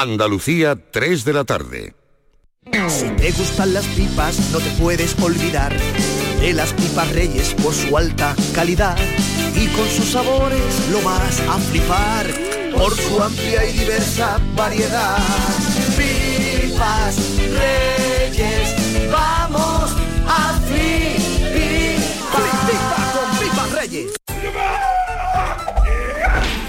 Andalucía, 3 de la tarde. Si te gustan las pipas, no te puedes olvidar de las pipas reyes por su alta calidad. Y con sus sabores lo vas a flipar por su amplia y diversa variedad. Pipas reyes, vamos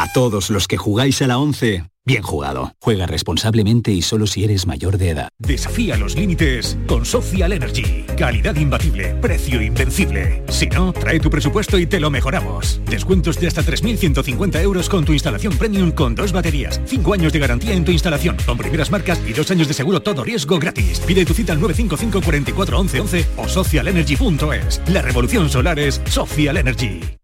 A todos los que jugáis a la 11, bien jugado. Juega responsablemente y solo si eres mayor de edad. Desafía los límites con Social Energy. Calidad imbatible, precio invencible. Si no, trae tu presupuesto y te lo mejoramos. Descuentos de hasta 3.150 euros con tu instalación premium con dos baterías, 5 años de garantía en tu instalación, con primeras marcas y dos años de seguro todo riesgo gratis. Pide tu cita al 955 44 11 11 o socialenergy.es. La revolución solar es Social Energy.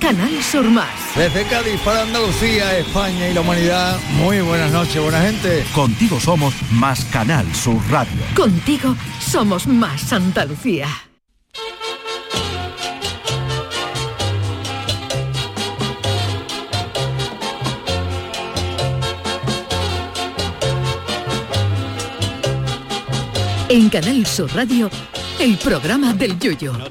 Canal Sur Más. Desde Cádiz para Andalucía, España y la humanidad, muy buenas noches, buena gente. Contigo somos más Canal Sur Radio. Contigo somos más Andalucía. En Canal Sur Radio, el programa del Yoyo. No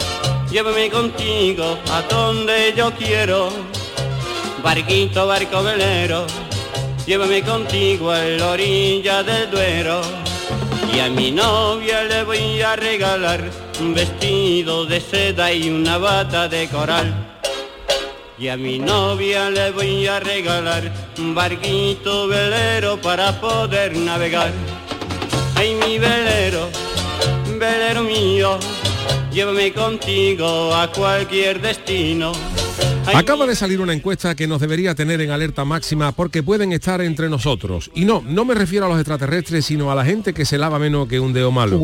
llévame contigo a donde yo quiero. Barquito, barco velero, llévame contigo a la orilla del Duero. Y a mi novia le voy a regalar un vestido de seda y una bata de coral. Y a mi novia le voy a regalar un barquito velero para poder navegar. Ay, mi velero, velero mío, llévame contigo a cualquier destino. Acaba de salir una encuesta que nos debería tener en alerta máxima porque pueden estar entre nosotros. Y no, no me refiero a los extraterrestres, sino a la gente que se lava menos que un dedo malo.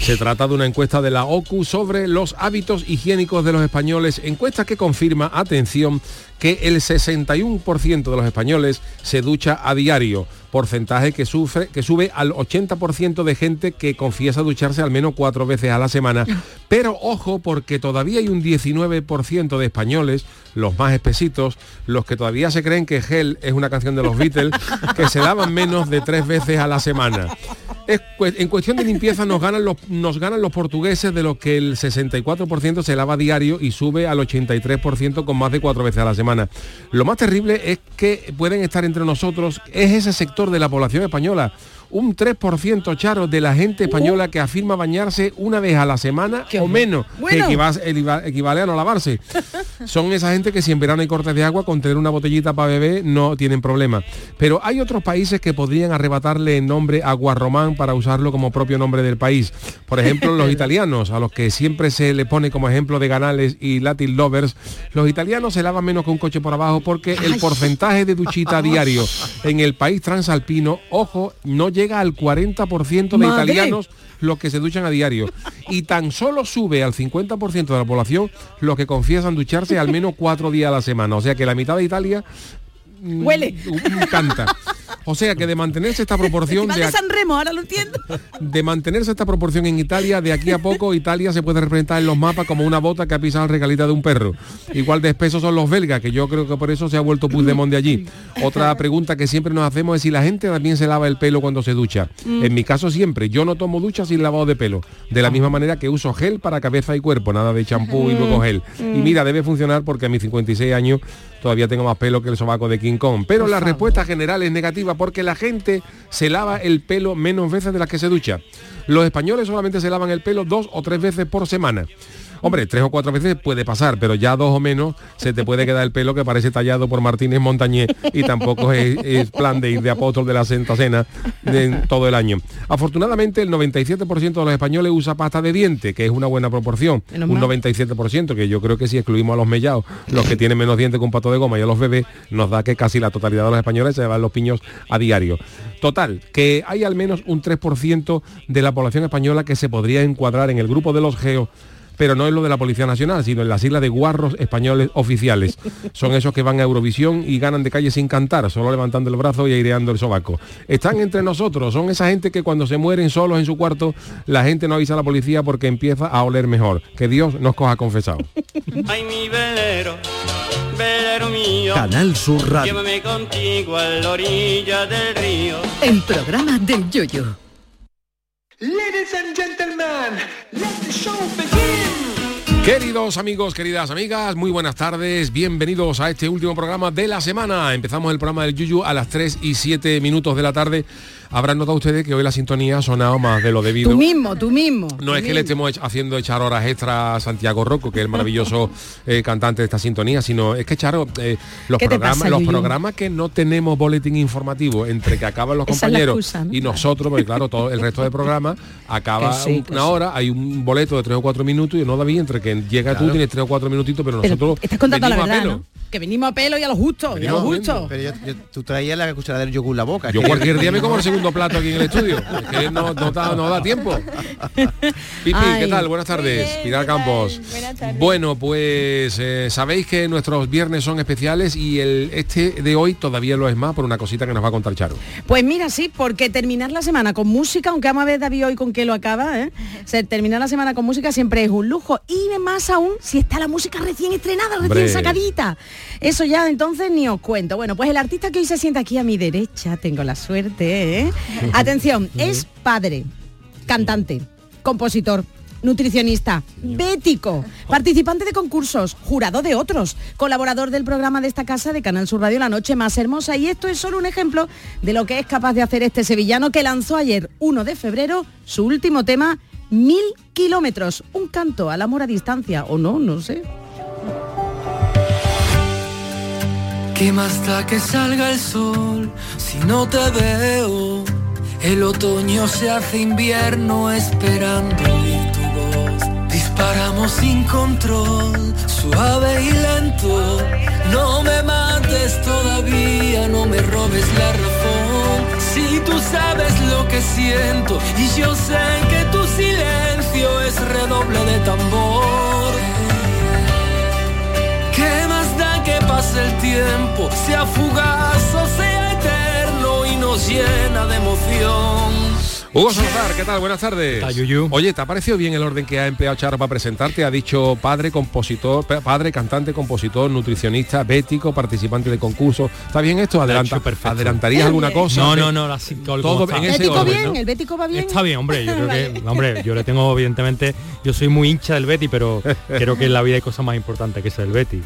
Se trata de una encuesta de la OCU sobre los hábitos higiénicos de los españoles, encuesta que confirma, atención, que el 61% de los españoles se ducha a diario, porcentaje que, sufre, que sube al 80% de gente que confiesa ducharse al menos cuatro veces a la semana. Pero ojo, porque todavía hay un 19% de españoles, los más espesitos, los que todavía se creen que Gel es una canción de los Beatles, que se lavan menos de tres veces a la semana. Es en cuestión de limpieza nos ganan, los, nos ganan los portugueses de los que el 64% se lava diario y sube al 83% con más de cuatro veces a la semana. Lo más terrible es que pueden estar entre nosotros, es ese sector de la población española, un 3% charo de la gente española que afirma bañarse una vez a la semana o menos, que equivale a no lavarse. Son esa gente que si en verano hay cortes de agua, con tener una botellita para beber no tienen problema. Pero hay otros países que podrían arrebatarle el nombre Aguarromán para usarlo como propio nombre del país. Por ejemplo, los italianos, a los que siempre se le pone como ejemplo de ganales y Latin lovers, los italianos se lavan menos que un coche por abajo porque el porcentaje de duchita diario en el país transalpino, ojo, no llega al 40% de italianos los que se duchan a diario. Y tan solo sube al 50% de la población los que confiesan ducharse al menos cuatro días a la semana. O sea que la mitad de Italia Huele. Canta. O sea que de mantenerse esta proporción de, San Remo, ahora lo entiendo. De mantenerse esta proporción en Italia, de aquí a poco Italia se puede representar en los mapas como una bota que ha pisado el regalita de un perro. Igual de espesos son los belgas, que yo creo que por eso se ha vuelto Puigdemont de allí. Otra pregunta que siempre nos hacemos es si la gente también se lava el pelo cuando se ducha. Mm. En mi caso siempre, yo no tomo ducha sin lavado de pelo. De la misma manera que uso gel para cabeza y cuerpo, nada de champú y luego gel. Y mm. mira, debe funcionar porque a mis 56 años todavía tengo más pelo que el sobaco de King Kong. Pero la respuesta general es negativa porque la gente se lava el pelo menos veces de las que se ducha. Los españoles solamente se lavan el pelo dos o tres veces por semana. Hombre, tres o cuatro veces puede pasar, pero ya dos o menos se te puede quedar el pelo que parece tallado por Martínez Montañé y tampoco es, plan de ir de apóstol de la Santa Cena de, todo el año. Afortunadamente, el 97% de los españoles usa pasta de diente, que es una buena proporción. un 97%, que yo creo que si excluimos a los mellados, los que tienen menos dientes que un pato de goma y a los bebés, nos da que casi la totalidad de los españoles se llevan los piños a diario. Total, que hay al menos un 3% de la población española que se podría encuadrar en el grupo de los geos pero no es lo de la Policía Nacional, sino en la sigla de guarros españoles oficiales. Son esos que van a Eurovisión y ganan de calle sin cantar, solo levantando el brazo y aireando el sobaco. Están entre nosotros, son esa gente que cuando se mueren solos en su cuarto, la gente no avisa a la policía porque empieza a oler mejor. Que Dios nos coja confesado. Ay, mi velero, velero mío. Canal Sur Radio. Llévame contigo a la orilla del río. El programa del yoyo. Ladies and gentlemen, let the show begin. Queridos amigos, queridas amigas, muy buenas tardes, bienvenidos a este último programa de la semana. Empezamos el programa del Yuyu a las 3 y 7 minutos de la tarde habrán notado ustedes que hoy la sintonía ha sonado más de lo debido. Tú mismo, tú mismo. No es que le estemos haciendo echar horas extras a Santiago Rocco, que es el maravilloso eh, cantante de esta sintonía, sino es que Charo, eh, los, programas, los programas que no tenemos boletín informativo entre que acaban los compañeros y nosotros, porque claro, todo el resto del programa acaba una hora, hay un boleto de tres o cuatro minutos y no David, entre que llega tú tienes tres o cuatro minutitos, pero nosotros estás contando la verdad, Que venimos a pelo y a lo justo, y a lo justo. Pero tú traías la cuchara del yogur la boca. Yo cualquier día me como el segundo plato aquí en el estudio. que no, da, tiempo. Pipi, ¿qué tal? Buenas tardes. Pilar Campos. Bueno, pues eh, sabéis que nuestros viernes son especiales y el este de hoy todavía lo es más por una cosita que nos va a contar Charo. Pues mira, sí, porque terminar la semana con música, aunque vamos a ver David hoy con qué lo acaba, ¿eh? terminar la semana con música siempre es un lujo. Y más aún si está la música recién estrenada, recién sacadita. Eso ya entonces ni os cuento. Bueno, pues el artista que hoy se sienta aquí a mi derecha, tengo la suerte, ¿eh? Atención, es padre, cantante, compositor, nutricionista, bético, participante de concursos, jurado de otros, colaborador del programa de esta casa de Canal Sur Radio La Noche Más Hermosa. Y esto es solo un ejemplo de lo que es capaz de hacer este sevillano que lanzó ayer, 1 de febrero, su último tema, Mil Kilómetros, un canto al amor a distancia, o no, no sé. ¿Qué más da que salga el sol si no te veo? El otoño se hace invierno esperando oír tu voz. Disparamos sin control, suave y lento. No me mates todavía, no me robes la razón. Si tú sabes lo que siento y yo sé que tu silencio es redoble de tambor. El tiempo, sea fugaz o sea eterno? nos llena de emoción. Hugo Salazar, ¿qué tal? Buenas tardes. Oye, ¿te ha parecido bien el orden que ha empleado Charo para presentarte? Ha dicho padre, compositor, pa- padre, cantante, compositor, nutricionista, bético, participante de concurso. ¿Está bien esto? Adelanta, ¿Adelantarías alguna cosa? No, no, no, así, todo, en ese ¿Bético orden, bien? ¿no? ¿El bético va bien? Está bien, hombre, yo creo que, hombre, yo le tengo evidentemente, yo soy muy hincha del Betty, pero creo que en la vida hay cosas más importantes que ser el Betty.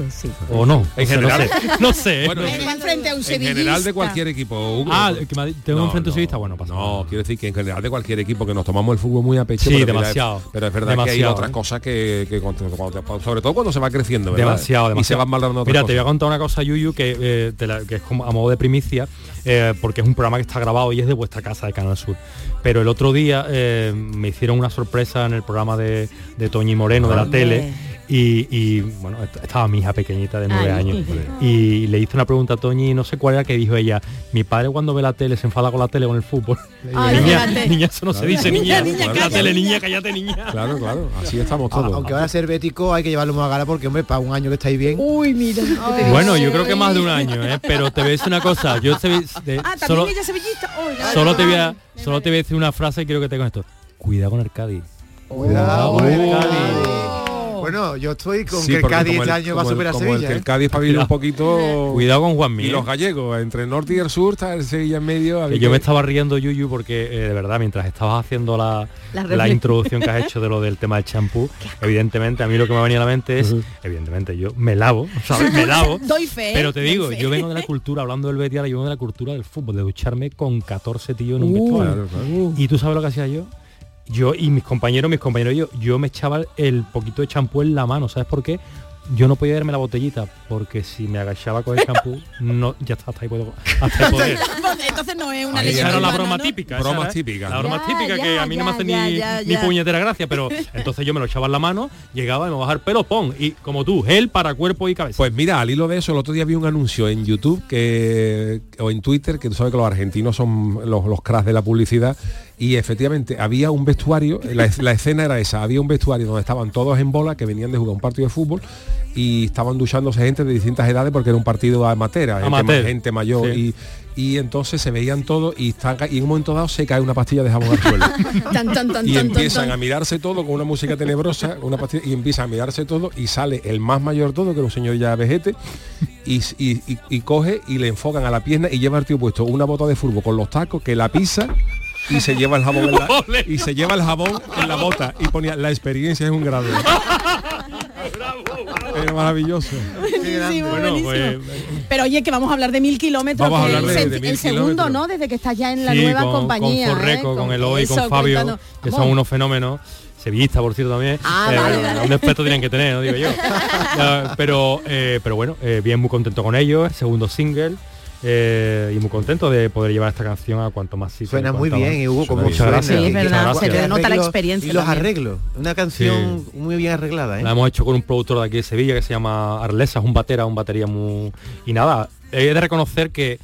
O no, En o sea, no general. sé, no sé. Bueno, frente a un En general de cualquier equipo, Hugo. Ah, que me ha- tengo un frente sevillista, bueno, pasa No, quiero decir que en general de cualquier equipo que nos tomamos el fútbol muy a pecho. Sí, pero mira, demasiado. pero es verdad que hay Demasiado, otras ¿eh? cosas que, sobre todo cuando se va creciendo, ¿verdad? Demasiado, demasiado. Y se van valorando otras Mira, te voy a contar una cosa, Yuyu, que, eh, te la- que es como a modo de primicia, eh, porque es un programa que está grabado y es de vuestra casa de Canal Sur. Pero el otro día eh, me hicieron una sorpresa en el programa de, de Toñi Moreno de la Hombre. tele. Y, y, bueno, est- estaba mi hija pequeñita de nueve Ay. años y le hice una pregunta a Toñi y no sé cuál era que dijo ella mi padre cuando ve la tele se enfada con la tele con el fútbol Ay, niña, niña, eso no se dice niña, Niña, niña, la cállate. tele niña cállate niña Claro, claro, así estamos todos. Aunque vaya a ser bético, hay que llevarlo más a gala porque, hombre, para un año que estáis bien. Uy, mira. Bueno, yo creo que más de un año, ¿eh? pero te voy a decir una cosa. Yo de- Ah, también solo, ella no, solo te voy a, solo te voy a decir una frase y quiero que te con esto. Cuidado con el Cádiz. Cuidado con el Oh. Cádiz. Bueno, yo estoy con Sí, que el Cádiz este el- año va a el- superar a el Sevilla. que ¿eh? el Cádiz para vivir un poquito Cuidado con Juanmi, y ¿eh? los gallegos entre el norte y el sur está el Sevilla en medio Que yo me estaba riendo, Yuyu, porque eh, de verdad, mientras estabas haciendo la, La introducción que has hecho de lo del tema del champú, evidentemente, a mí lo que me venía a la mente es, evidentemente, yo me lavo, ¿sabes? Me lavo. Doy fe. Pero te digo, fe. yo vengo de la cultura, hablando del Betis, yo vengo de la cultura del fútbol, de ducharme con 14 tíos en un Uh, vestuario. claro, claro. Y tú sabes lo que hacía yo. Yo y mis compañeros, mis compañeros y yo, yo me echaba el poquito de champú en la mano, ¿sabes por qué? Yo no podía darme la botellita, porque si me agachaba con el champú, no, ya está, hasta ahí puedo. Hasta ahí poder. Entonces no es una Esa era la broma ¿no? típica. Broma típica, La ¿no? broma Ya, típica que a mí no ya, me hace ya, ni, ya, ni ya. puñetera gracia, pero entonces yo me lo echaba en la mano, llegaba y me bajaba el pelo, pon. Y como tú, gel para cuerpo y cabeza. Pues mira, al hilo de eso, el otro día vi un anuncio en YouTube que o en Twitter, que tú sabes que los argentinos son los, los cracks de la publicidad, y efectivamente había un vestuario, la, la escena era esa, había un vestuario donde estaban todos en bola, que venían de jugar un partido de fútbol, y estaban duchándose gente de distintas edades porque era un partido amateur, gente, Amateur. gente mayor, Sí. y, y entonces se veían todos y, están ca- y en un momento dado se cae una pastilla de jabón al suelo. Tan, tan, tan, y empiezan a mirarse todo con una música tenebrosa, una pastilla, y empiezan a mirarse todo y sale el más mayor todo, que era un señor ya vejete, y, y- y- coge y le enfocan a la pierna y lleva el tío puesto una bota de furbo con los tacos que la pisa y se lleva el jabón en la, y se lleva el jabón en la bota y ponía la experiencia es un grado. Era maravilloso. Buenísimo, Bueno, buenísimo. pues, Pero oye, que vamos a hablar de mil kilómetros, Vamos a que hablar de- el, de el mil segundo, kilómetros. ¿no? Desde que estás ya en la Sí, nueva con, compañía. con Forreco, ¿eh? con Eloy, con eso, Fabio, cuéntanos. que son unos fenómenos. Sevillista, por cierto, también. Ah, Eh, vale, vale. Un respeto tienen que tener, no digo yo. Ya, pero, eh, pero bueno, eh, bien muy contento con ellos, segundo single. Eh, y muy contento de poder llevar esta canción a cuanto más sitio. Suena muy bien, y Hugo, como Muchas suena. gracias. Sí, es Y- verdad, y- se te nota la arreglos- experiencia Y los también. arreglos. Una canción muy bien arreglada, ¿eh? La hemos hecho con un productor de aquí de Sevilla que se llama Arlesa, es un batera, un batería muy... Y nada, he de reconocer que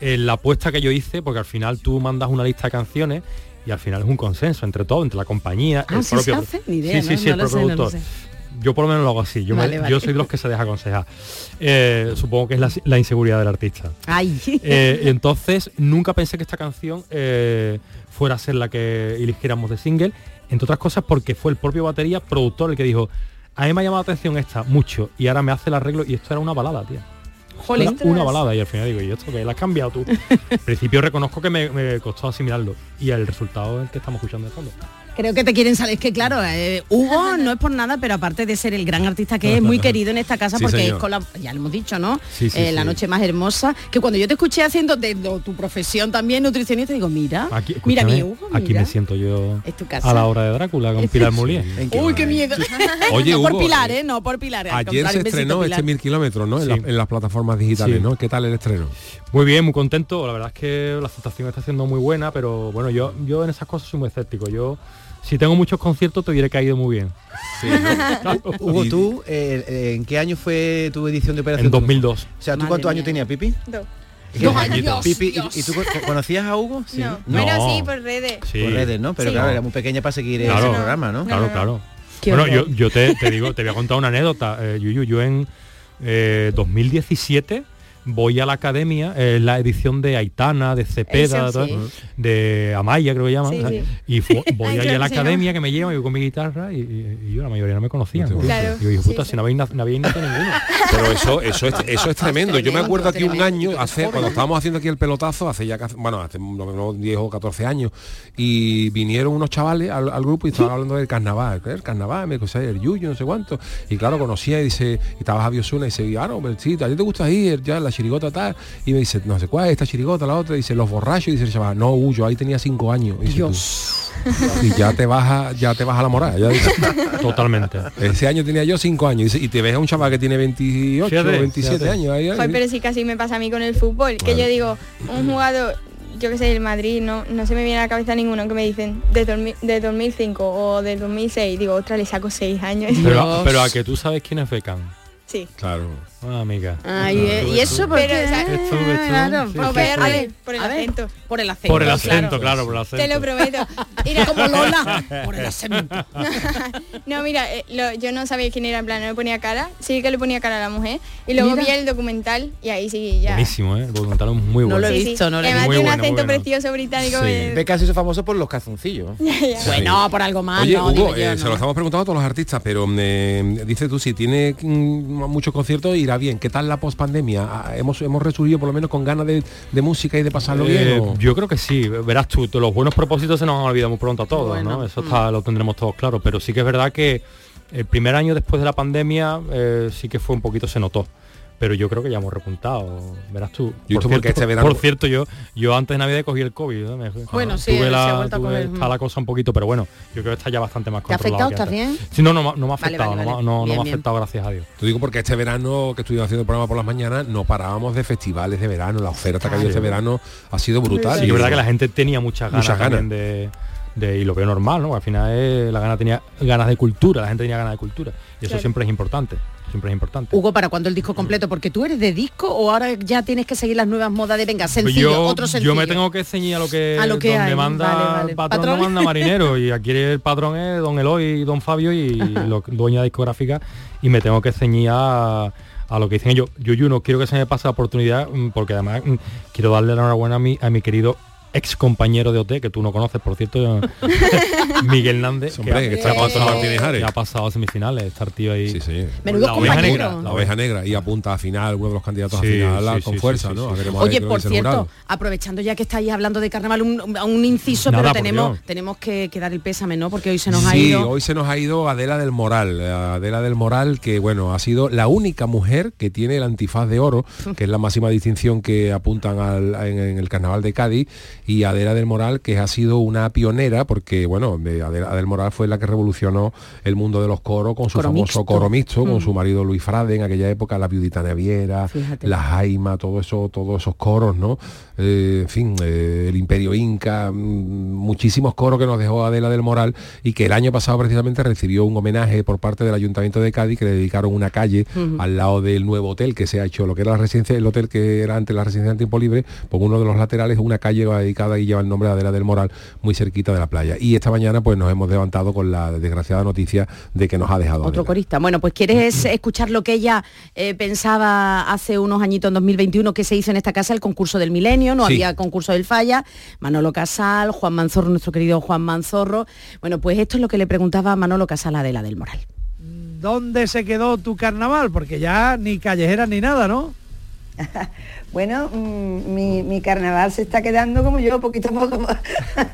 eh, la apuesta que yo hice, porque al final tú mandas una lista de canciones y al final es un consenso entre todos, entre la compañía, Ah, el ¿sí propio... se hace? Ni idea, sí, sí, ¿no? sí, No el sé, no productor. Yo por lo menos lo hago así, yo, me- Vale, vale. yo soy de los que se deja aconsejar. Eh, supongo que es la, la inseguridad del artista. Ay. Eh, entonces, nunca pensé que esta canción eh, fuera a ser la que eligiéramos de single, entre otras cosas porque fue el propio batería productor el que dijo, a mí me ha llamado la atención esta mucho y ahora me hace el arreglo y esto era una balada, tía. Jolín. Una balada y al final digo, ¿y esto que ¿La has cambiado tú? Al principio reconozco que me, me costó asimilarlo y el resultado es el que estamos escuchando de fondo. Creo que te quieren salir. Es que claro, eh, Hugo no es por nada, pero aparte de ser el gran artista que es, muy querido en esta casa Sí, porque señor. es con la, ya lo hemos dicho, ¿no? Sí, sí, Eh, La noche más hermosa. Que cuando yo te escuché haciendo de, de tu profesión también nutricionista, digo, mira, Aquí, mira mi Hugo, aquí me siento yo Es tu casa. a la hora de Drácula con Pilar Molière. Uy, qué miedo. Oye, no por Hugo, Pilar, eh, ¿eh? No por Pilar. Ayer se estrenó Pilar. este mil kilómetros, ¿no? En, la- Sí. en las plataformas digitales, Sí. ¿no? ¿Qué tal el estreno? Muy bien, muy contento. La verdad es que la aceptación está siendo muy buena, pero bueno, yo, yo en esas cosas soy muy escéptico. Yo, si tengo muchos conciertos, te diré que ha ido muy bien. Hugo, tú, eh, eh, ¿en qué año fue tu edición de Operación? En 2002. O sea, ¿tú Madre cuántos mía. años tenías, Pipi? Dos. ¿Qué Dos años? Pipi, ¿y- Dios. ¿y, tú co- conocías a Hugo? Sí. No. No. Bueno, sí, por redes. Sí. Por redes, ¿no? Pero Sí. claro, era muy pequeña para seguir Claro. ese programa, ¿no? Claro, claro. Qué bueno, yo, yo te, te digo, te voy a contar una anécdota. Eh, Yuyu, yo en eh, 2017 voy a la academia, es la edición de Aitana, de Cepeda, sí. de Amaya creo que llaman, Sí, ¿sabes? sí. y voy creo a la academia que me llevan, yo con mi guitarra y, y- y yo la mayoría no me conocían. Claro. Y yo, hijo puta, si no habéis, no habéis nacido ninguno. Pero eso, eso es, eso es tremendo. Yo me acuerdo aquí un año, hace, cuando estábamos haciendo aquí el pelotazo, hace ya casi- bueno, hace unos 10 o 14 años, y vinieron unos chavales al, al grupo y estaban hablando del carnaval, ¿qué es el carnaval, me dijo, el yuyo, no sé cuánto. Y claro, conocía y dice, y estaba Javi Osuna y dice, ah, no, pero sí, a ti te gusta ir, ya, la chirigota tal. Y me dice, no sé cuál, esta chirigota, la otra, dice, los borrachos, y dice el chaval, no, Huyo, ahí tenía 5 años. Y, tú, y ya te baja, ya te baja la moral. Ya dice. Totalmente. Ese año tenía yo 5 años y, dice, y te ves a un chaval que tiene 28 Fíjate, 27 fíjate. años. Ahí, ahí. Joder, pero sí casi me pasa a mí con el fútbol, que yo digo, un jugador, yo que sé, el Madrid, no, no se me viene a la cabeza ninguno que me dicen de, 2000 de 2005 o de 2006, digo, ostras, le saco 6 años. Pero, pero a que tú sabes quién es Beckham. Sí. Claro. Ah, amiga. Ay, eh, ¿y eso por Pero, qué? o sea, Ves tú, ves tú. Claro, Sí, por sí, sí. el acento. Por el acento. Por el claro. acento, claro, por el acento. Te lo prometo. Mira, Como Lola, por el acento. no, mira, eh, lo- yo no sabía quién era, en plan, no le ponía cara, sí que le ponía cara a la mujer, y luego Mira. vi el documental y ahí sí ya. Buenísimo, ¿eh? El documental es muy bueno. No lo he Sí, sí. visto, no lo he Además Muy tiene un bueno, acento bueno. precioso británico. que- Beca se hizo famoso por los calzoncillos. Bueno, por algo más, Oye, no, Hugo, eh, no. se lo estamos preguntando a todos los artistas, pero eh, dice tú, si tiene mm, muchos conciertos, irá bien. ¿Qué tal la pospandemia? Ah, ¿Hemos, ¿Hemos resurgido por lo menos con ganas de, de música y de pasarlo Eh, bien? o? yo creo que sí, verás tú, los buenos propósitos se nos han olvidado muy pronto a todos, ¿no? Eso está, lo tendremos todos claro, pero sí que es verdad que el primer año después de la pandemia eh, sí que fue un poquito, se notó. Pero yo creo que ya hemos repuntado, verás tú. Yo por, cierto, este verano- por cierto, yo yo antes de Navidad cogí el COVID. ¿no? Me- Bueno, sí, tuve se la, ha vuelto a tuve- coger, está mm. la cosa un poquito, pero bueno, yo creo que está ya bastante más ¿Te ha controlado. afectado? ¿Estás bien? Sí, no, no, me- no me ha Vale, afectado, vale, no, ha- vale. no, no Bien, me ha afectado, gracias a Dios. Te digo porque este verano que estuvimos haciendo el programa por las mañanas, no parábamos de festivales de verano. La oferta que ha habido Sí. este verano ha sido brutal. Sí, Y es verdad que la gente tenía muchas ganas, Muchas ganas. también de, de- y lo veo normal, ¿no? Al final eh, la gana tenía ganas de cultura, la gente tenía ganas de cultura. Y eso Claro. siempre es importante, siempre es importante. Hugo, ¿para cuándo el disco completo? Porque tú eres de disco o ahora ya tienes que seguir las nuevas modas de venga, sencillo, yo, otro sencillo. yo me tengo que ceñir a lo que, A lo que donde hay, manda vale, vale. patrón, ¿Patrón? no manda marinero y aquí el patrón es don Eloy y don Fabio y lo, dueña discográfica y me tengo que ceñir a, a lo que dicen ellos. Yo, yo no quiero que se me pase la oportunidad mm, porque además mm, quiero darle la enhorabuena a mi, a mi querido ex compañero de OT, que tú no conoces, por cierto, Miguel Hernández, Hombre, que está Antonio pasado- que ha pasado a semifinales, estar tío ahí. Sí, sí. La oveja negra. La oveja negra y apunta a final, uno de los candidatos Sí, a final sí, con sí, fuerza, sí, ¿no? sí, A sí. ver Oye, por cierto, aprovechando ya que estáis hablando de carnaval, un, un inciso, Nada, pero tenemos, tenemos que, que dar el pésame, ¿no? Porque hoy se nos ha Sí, ido. hoy se nos ha ido Adela del Moral. Adela del Moral, que bueno, ha sido la única mujer que tiene el antifaz de oro, que es la máxima distinción que apuntan al- en, en el carnaval de Cádiz, y Adela del Moral, que ha sido una pionera, porque bueno, de- Adela del Moral fue la que revolucionó el mundo de los coros con su Coro famoso mixto. coro mixto, con Mm. su marido Luis Frade, en aquella época, la viudita Naviera, Fíjate. la Jaima, todo eso, todos esos coros, ¿no? Eh, en fin, eh, el Imperio Inca, mm, muchísimos coros que nos dejó Adela del Moral y que el año pasado precisamente recibió un homenaje por parte del Ayuntamiento de Cádiz que le dedicaron una calle al lado del nuevo hotel que se ha hecho, lo que era la residencia, el hotel que era antes la residencia en tiempo libre, por uno de los laterales una calle dedicada y lleva el nombre de Adela del Moral, muy cerquita de la playa. Y esta mañana pues nos hemos levantado con la desgraciada noticia de que nos ha dejado Otro Adela. corista. Bueno, pues quieres escuchar lo que ella eh, pensaba hace unos añitos en 2021 que se hizo en esta casa, el concurso del milenio, no Sí. había concurso del falla, Manolo Casal, Juan Manzorro, nuestro querido Juan Manzorro. Bueno, pues esto es lo que le preguntaba a Manolo Casal a Adela del Moral. ¿Dónde se quedó tu carnaval? Porque ya ni callejera ni nada, ¿no? Bueno, mm, mi, mi carnaval se está quedando como yo, poquito a poco.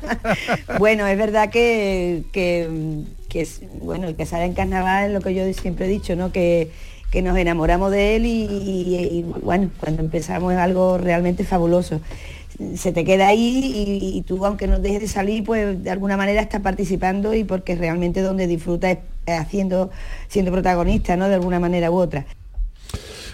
bueno, es verdad que, que, es- bueno, el que sale en carnaval es lo que yo siempre he dicho, ¿no? Que, que nos enamoramos de él y, bueno, cuando empezamos es algo realmente fabuloso. Se te queda ahí y, y tú, aunque no dejes de salir, pues de alguna manera estás participando y porque realmente donde disfrutas es haciendo, siendo protagonista, ¿no? De alguna manera u otra.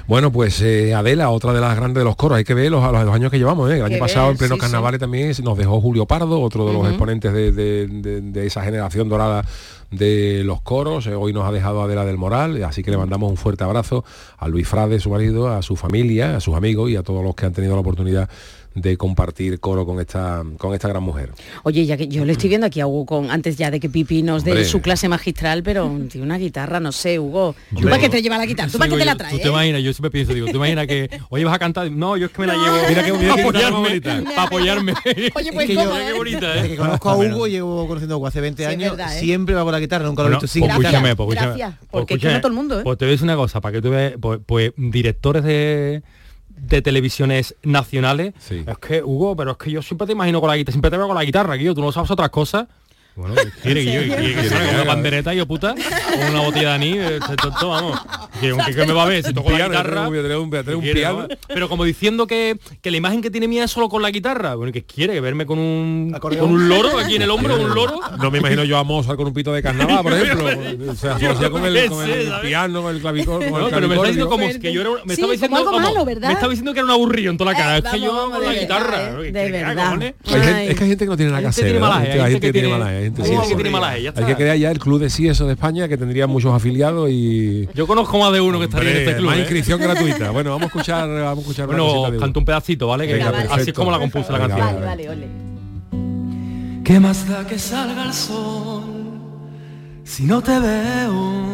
Bueno, pues eh, Adela, otra de las grandes de los coros, hay que ver los, los, los años que llevamos. ¿eh? El año pasado, ver, en pleno sí, carnaval, también nos dejó Julio Pardo, otro de los exponentes de, de- de- de esa generación dorada de los coros. Eh, Hoy nos ha dejado Adela del Moral, así que le mandamos un fuerte abrazo a Luis Frade, su marido, a su familia, a sus amigos y a todos los que han tenido la oportunidad de compartir coro con esta, con esta gran mujer. Oye, ya que yo le estoy viendo aquí a Hugo con antes ya de que Pipi nos dé su clase magistral, pero tiene una guitarra, no sé, Hugo. ¿Tú para qué te lleva la guitarra? ¿Tú para qué te la Tú traes? te imaginas, yo siempre pienso, digo, tú imaginas que, oye, vas a cantar, no, yo es que me la llevo, Mira qué- mira guitarra más apoyarme, bonita. para apoyarme. Oye, Es pues que ¿cómo, yo- eh? Qué bonita, Desde ¿eh? que conozco a. Hugo, llevo conociendo a Hugo hace 20 Sí, es años, verdad, ¿eh? siempre va con la guitarra, nunca lo he visto sin pues guitarra. escúchame, pues escúchame. Gracias, Pues porque es que escúchame, no todo el mundo, ¿eh? Pues te voy a decir una cosa, para que tú veas, pues, pues, directores de de televisiones nacionales, es que, Hugo, pero es que yo siempre te imagino con la guitarra, siempre te veo con la guitarra, Guillo, tú no sabes otras cosas. Bueno, ¿qué quiere que yo, que ¿Quiere salga una pandereta, yo puta, con una botella de anís, este tonto, vamos. Que, que, que me va a ver si toco la guitarra. Pero como diciendo que, que la imagen que tiene mía es solo con la guitarra. Bueno, que quiere verme con un con un loro aquí en el hombro, un loro. No me imagino yo a Mozart con un pito de carnaval, por ejemplo. O sea, asocia con el, con el piano, con el clavicor, con No, el pero me está diciendo como que yo era, me Sí, estaba como diciendo algo como- malo, ¿verdad? Me estaba diciendo que era un aburrido en toda la cara. Eh, es que yo con la guitarra. eh, ¿Qué- de verdad. es que hay gente que no tiene nada que hacer. Hay gente, que tiene mala gente. hay sí, sí. que tiene mala gente, ya Hay está. que crear ya el club de CIESO de España que tendría muchos afiliados y Yo conozco más de uno que estaría en este club. más ¿eh? inscripción gratuita. Bueno, vamos a escuchar, vamos a escuchar una Bueno, de canto un pedacito, ¿vale? Que así es como la compuse la canción. venga, Vale, ole. ¿Qué más da que salga el sol si no te veo?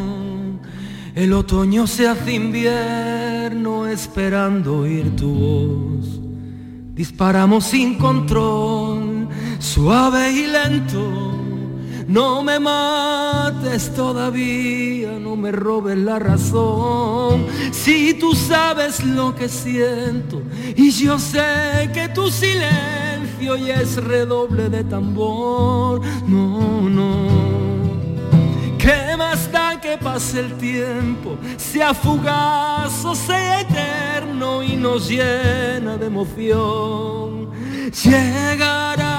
El otoño se hace invierno esperando oír tu voz. Disparamos sin control, suave y lento. No me mates todavía, no me robes la razón. Si tú sabes lo que siento y yo sé que tu silencio ya es redoble de tambor. No, no. ¿Qué más da que pase el tiempo, sea fugaz o sea eterno y nos llena de emoción? Llegarán tus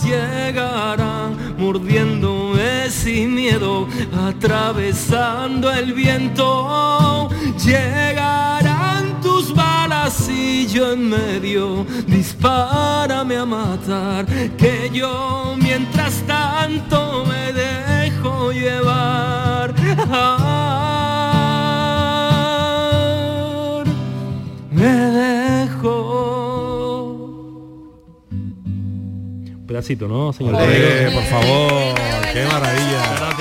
llegarán mordiéndome sin miedo, atravesando el viento. Llegarán tus balas y yo en medio, dispárame a matar, que yo mientras tanto me dejo llevar. Ah, me. Pedacito, ¿no, señor? Hombre, por favor, qué maravilla.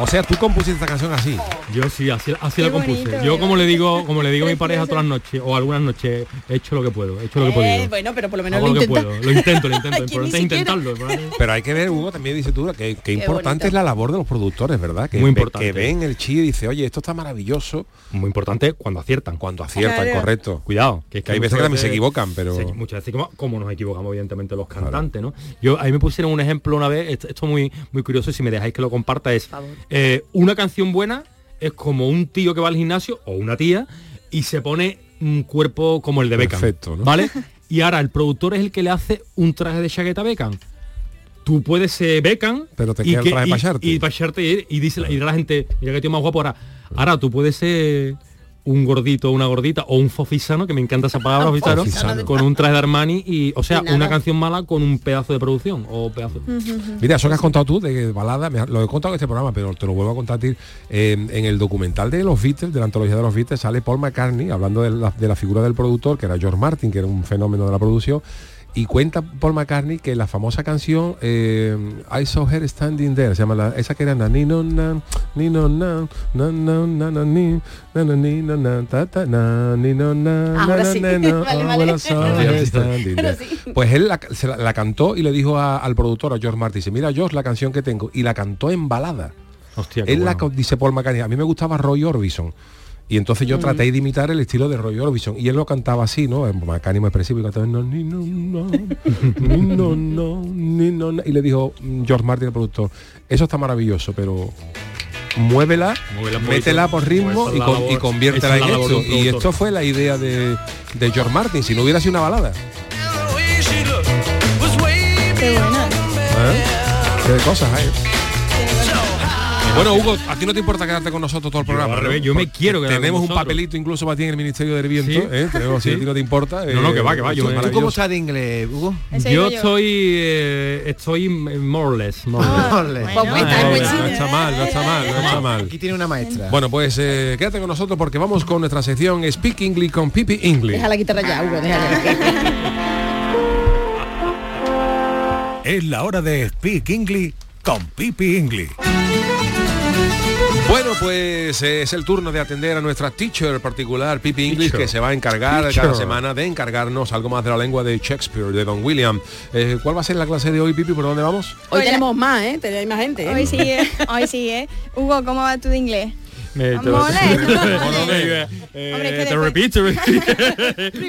O sea, tú compusiste esta canción así. Yo sí, así, así la compuse. bonito, Yo ¿verdad? como le digo, como le digo a mi pareja todas las noches o algunas noches, he hecho lo que puedo, he hecho lo que he Eh, podido. bueno, pero por lo menos Hago lo lo que intenta. puedo. Lo intento, lo intento. Importante es intentarlo. Pero hay que ver, Hugo, también dice tú, que, que importante bonito. es la labor de los productores, ¿verdad? Que, Muy importante. que ven el chi y dice, oye, esto está maravilloso. Muy importante cuando aciertan. Cuando aciertan, Claro. correcto. Cuidado, que, es Que hay veces que también se equivocan, pero... se- muchas veces como, como nos equivocamos evidentemente los cantantes, ¿no? Yo a mí me pusieron un ejemplo una vez, esto, esto muy muy curioso, y si me dejáis que lo comparta es eh, una canción buena es como un tío que va al gimnasio o una tía y se pone un cuerpo como el de Beckham, Perfecto, ¿no? ¿vale? Y ahora el productor es el que le hace un traje de chaqueta a Beckham. Tú puedes ser Beckham Pero te y, queda el traje y- pa' echarte. y dice y dirá la gente, mira que tío más guapo ahora. Ahora tú puedes ser un gordito o una gordita o un fofisano, que me encanta esa palabra, fofisano, Fofisano. con un traje de Armani y, o sea, una canción mala con un pedazo de producción o pedazo. Mira, eso que has contado tú de balada, me- lo he contado en este programa, pero te lo vuelvo a contar a ti. Eh, en el documental de los Beatles, de la antología de los Beatles, sale Paul McCartney hablando de la, de la figura del productor, que era George Martin, que era un fenómeno de la producción. Y cuenta Paul McCartney que la famosa canción eh, I Saw Her Standing There, se llama la- esa que era na ni no na ni no na na na na na ni na na ni na na ta ta na ni no na na Ahora na na na, oh. Pues él la, se la, la cantó y le dijo a- al productor, a George Martin, dice, mira George, la canción que tengo. Y la cantó en balada. Hostia, qué Él la, bueno. co- dice Paul McCartney, a mí me gustaba Roy Orbison. Y entonces yo traté de imitar el estilo de Roy Orbison. Y él lo cantaba así, ¿no? En muy expresivo y cantaba no, ni, no, no, ni, no, no, ni, no, no". Y le dijo mm, George Martin, el productor, eso está maravilloso, pero muévela, métela por ritmo y, con- conviértela en esto. Y esto fue la idea de, de George Martin, si no hubiera sido una balada. Qué buena. ¿Eh? Qué cosas hay. Bueno, Hugo, ¿a ti no te importa quedarte con nosotros todo el programa? al ¿no? revés, yo me Porque quiero quedar con Tenemos un papelito incluso para ti en el Ministerio del Viento, Sí. ¿eh? Tenemos, si Sí. a ti no te importa. No, no, que va, que va, yo me- es ¿Tú cómo estás de inglés, Hugo? Yo estoy, eh, estoy more or less. More or less. Ole. Pues está en No, está mal, no está mal, no está mal. Aquí tiene una maestra. Bueno, pues eh, quédate con nosotros porque vamos con nuestra sección Speak English con Pipi English. Deja la guitarra ya, Hugo, déjala. Es la hora de Speak English con Pipi English. Bueno, pues eh, es el turno de atender a nuestra teacher particular, Pipi English, Teacher. que se va a encargar Teacher. cada semana de encargarnos algo más de la lengua de Shakespeare, de Don William. Eh, ¿Cuál va a ser la clase de hoy, Pipi? ¿Por dónde vamos? Hoy tenemos más, ¿eh? Tenemos más gente. ¿eh? Hoy sí, ¿eh? Hoy sí, ¿eh? Hugo, ¿cómo va tú de inglés? Te- More or less.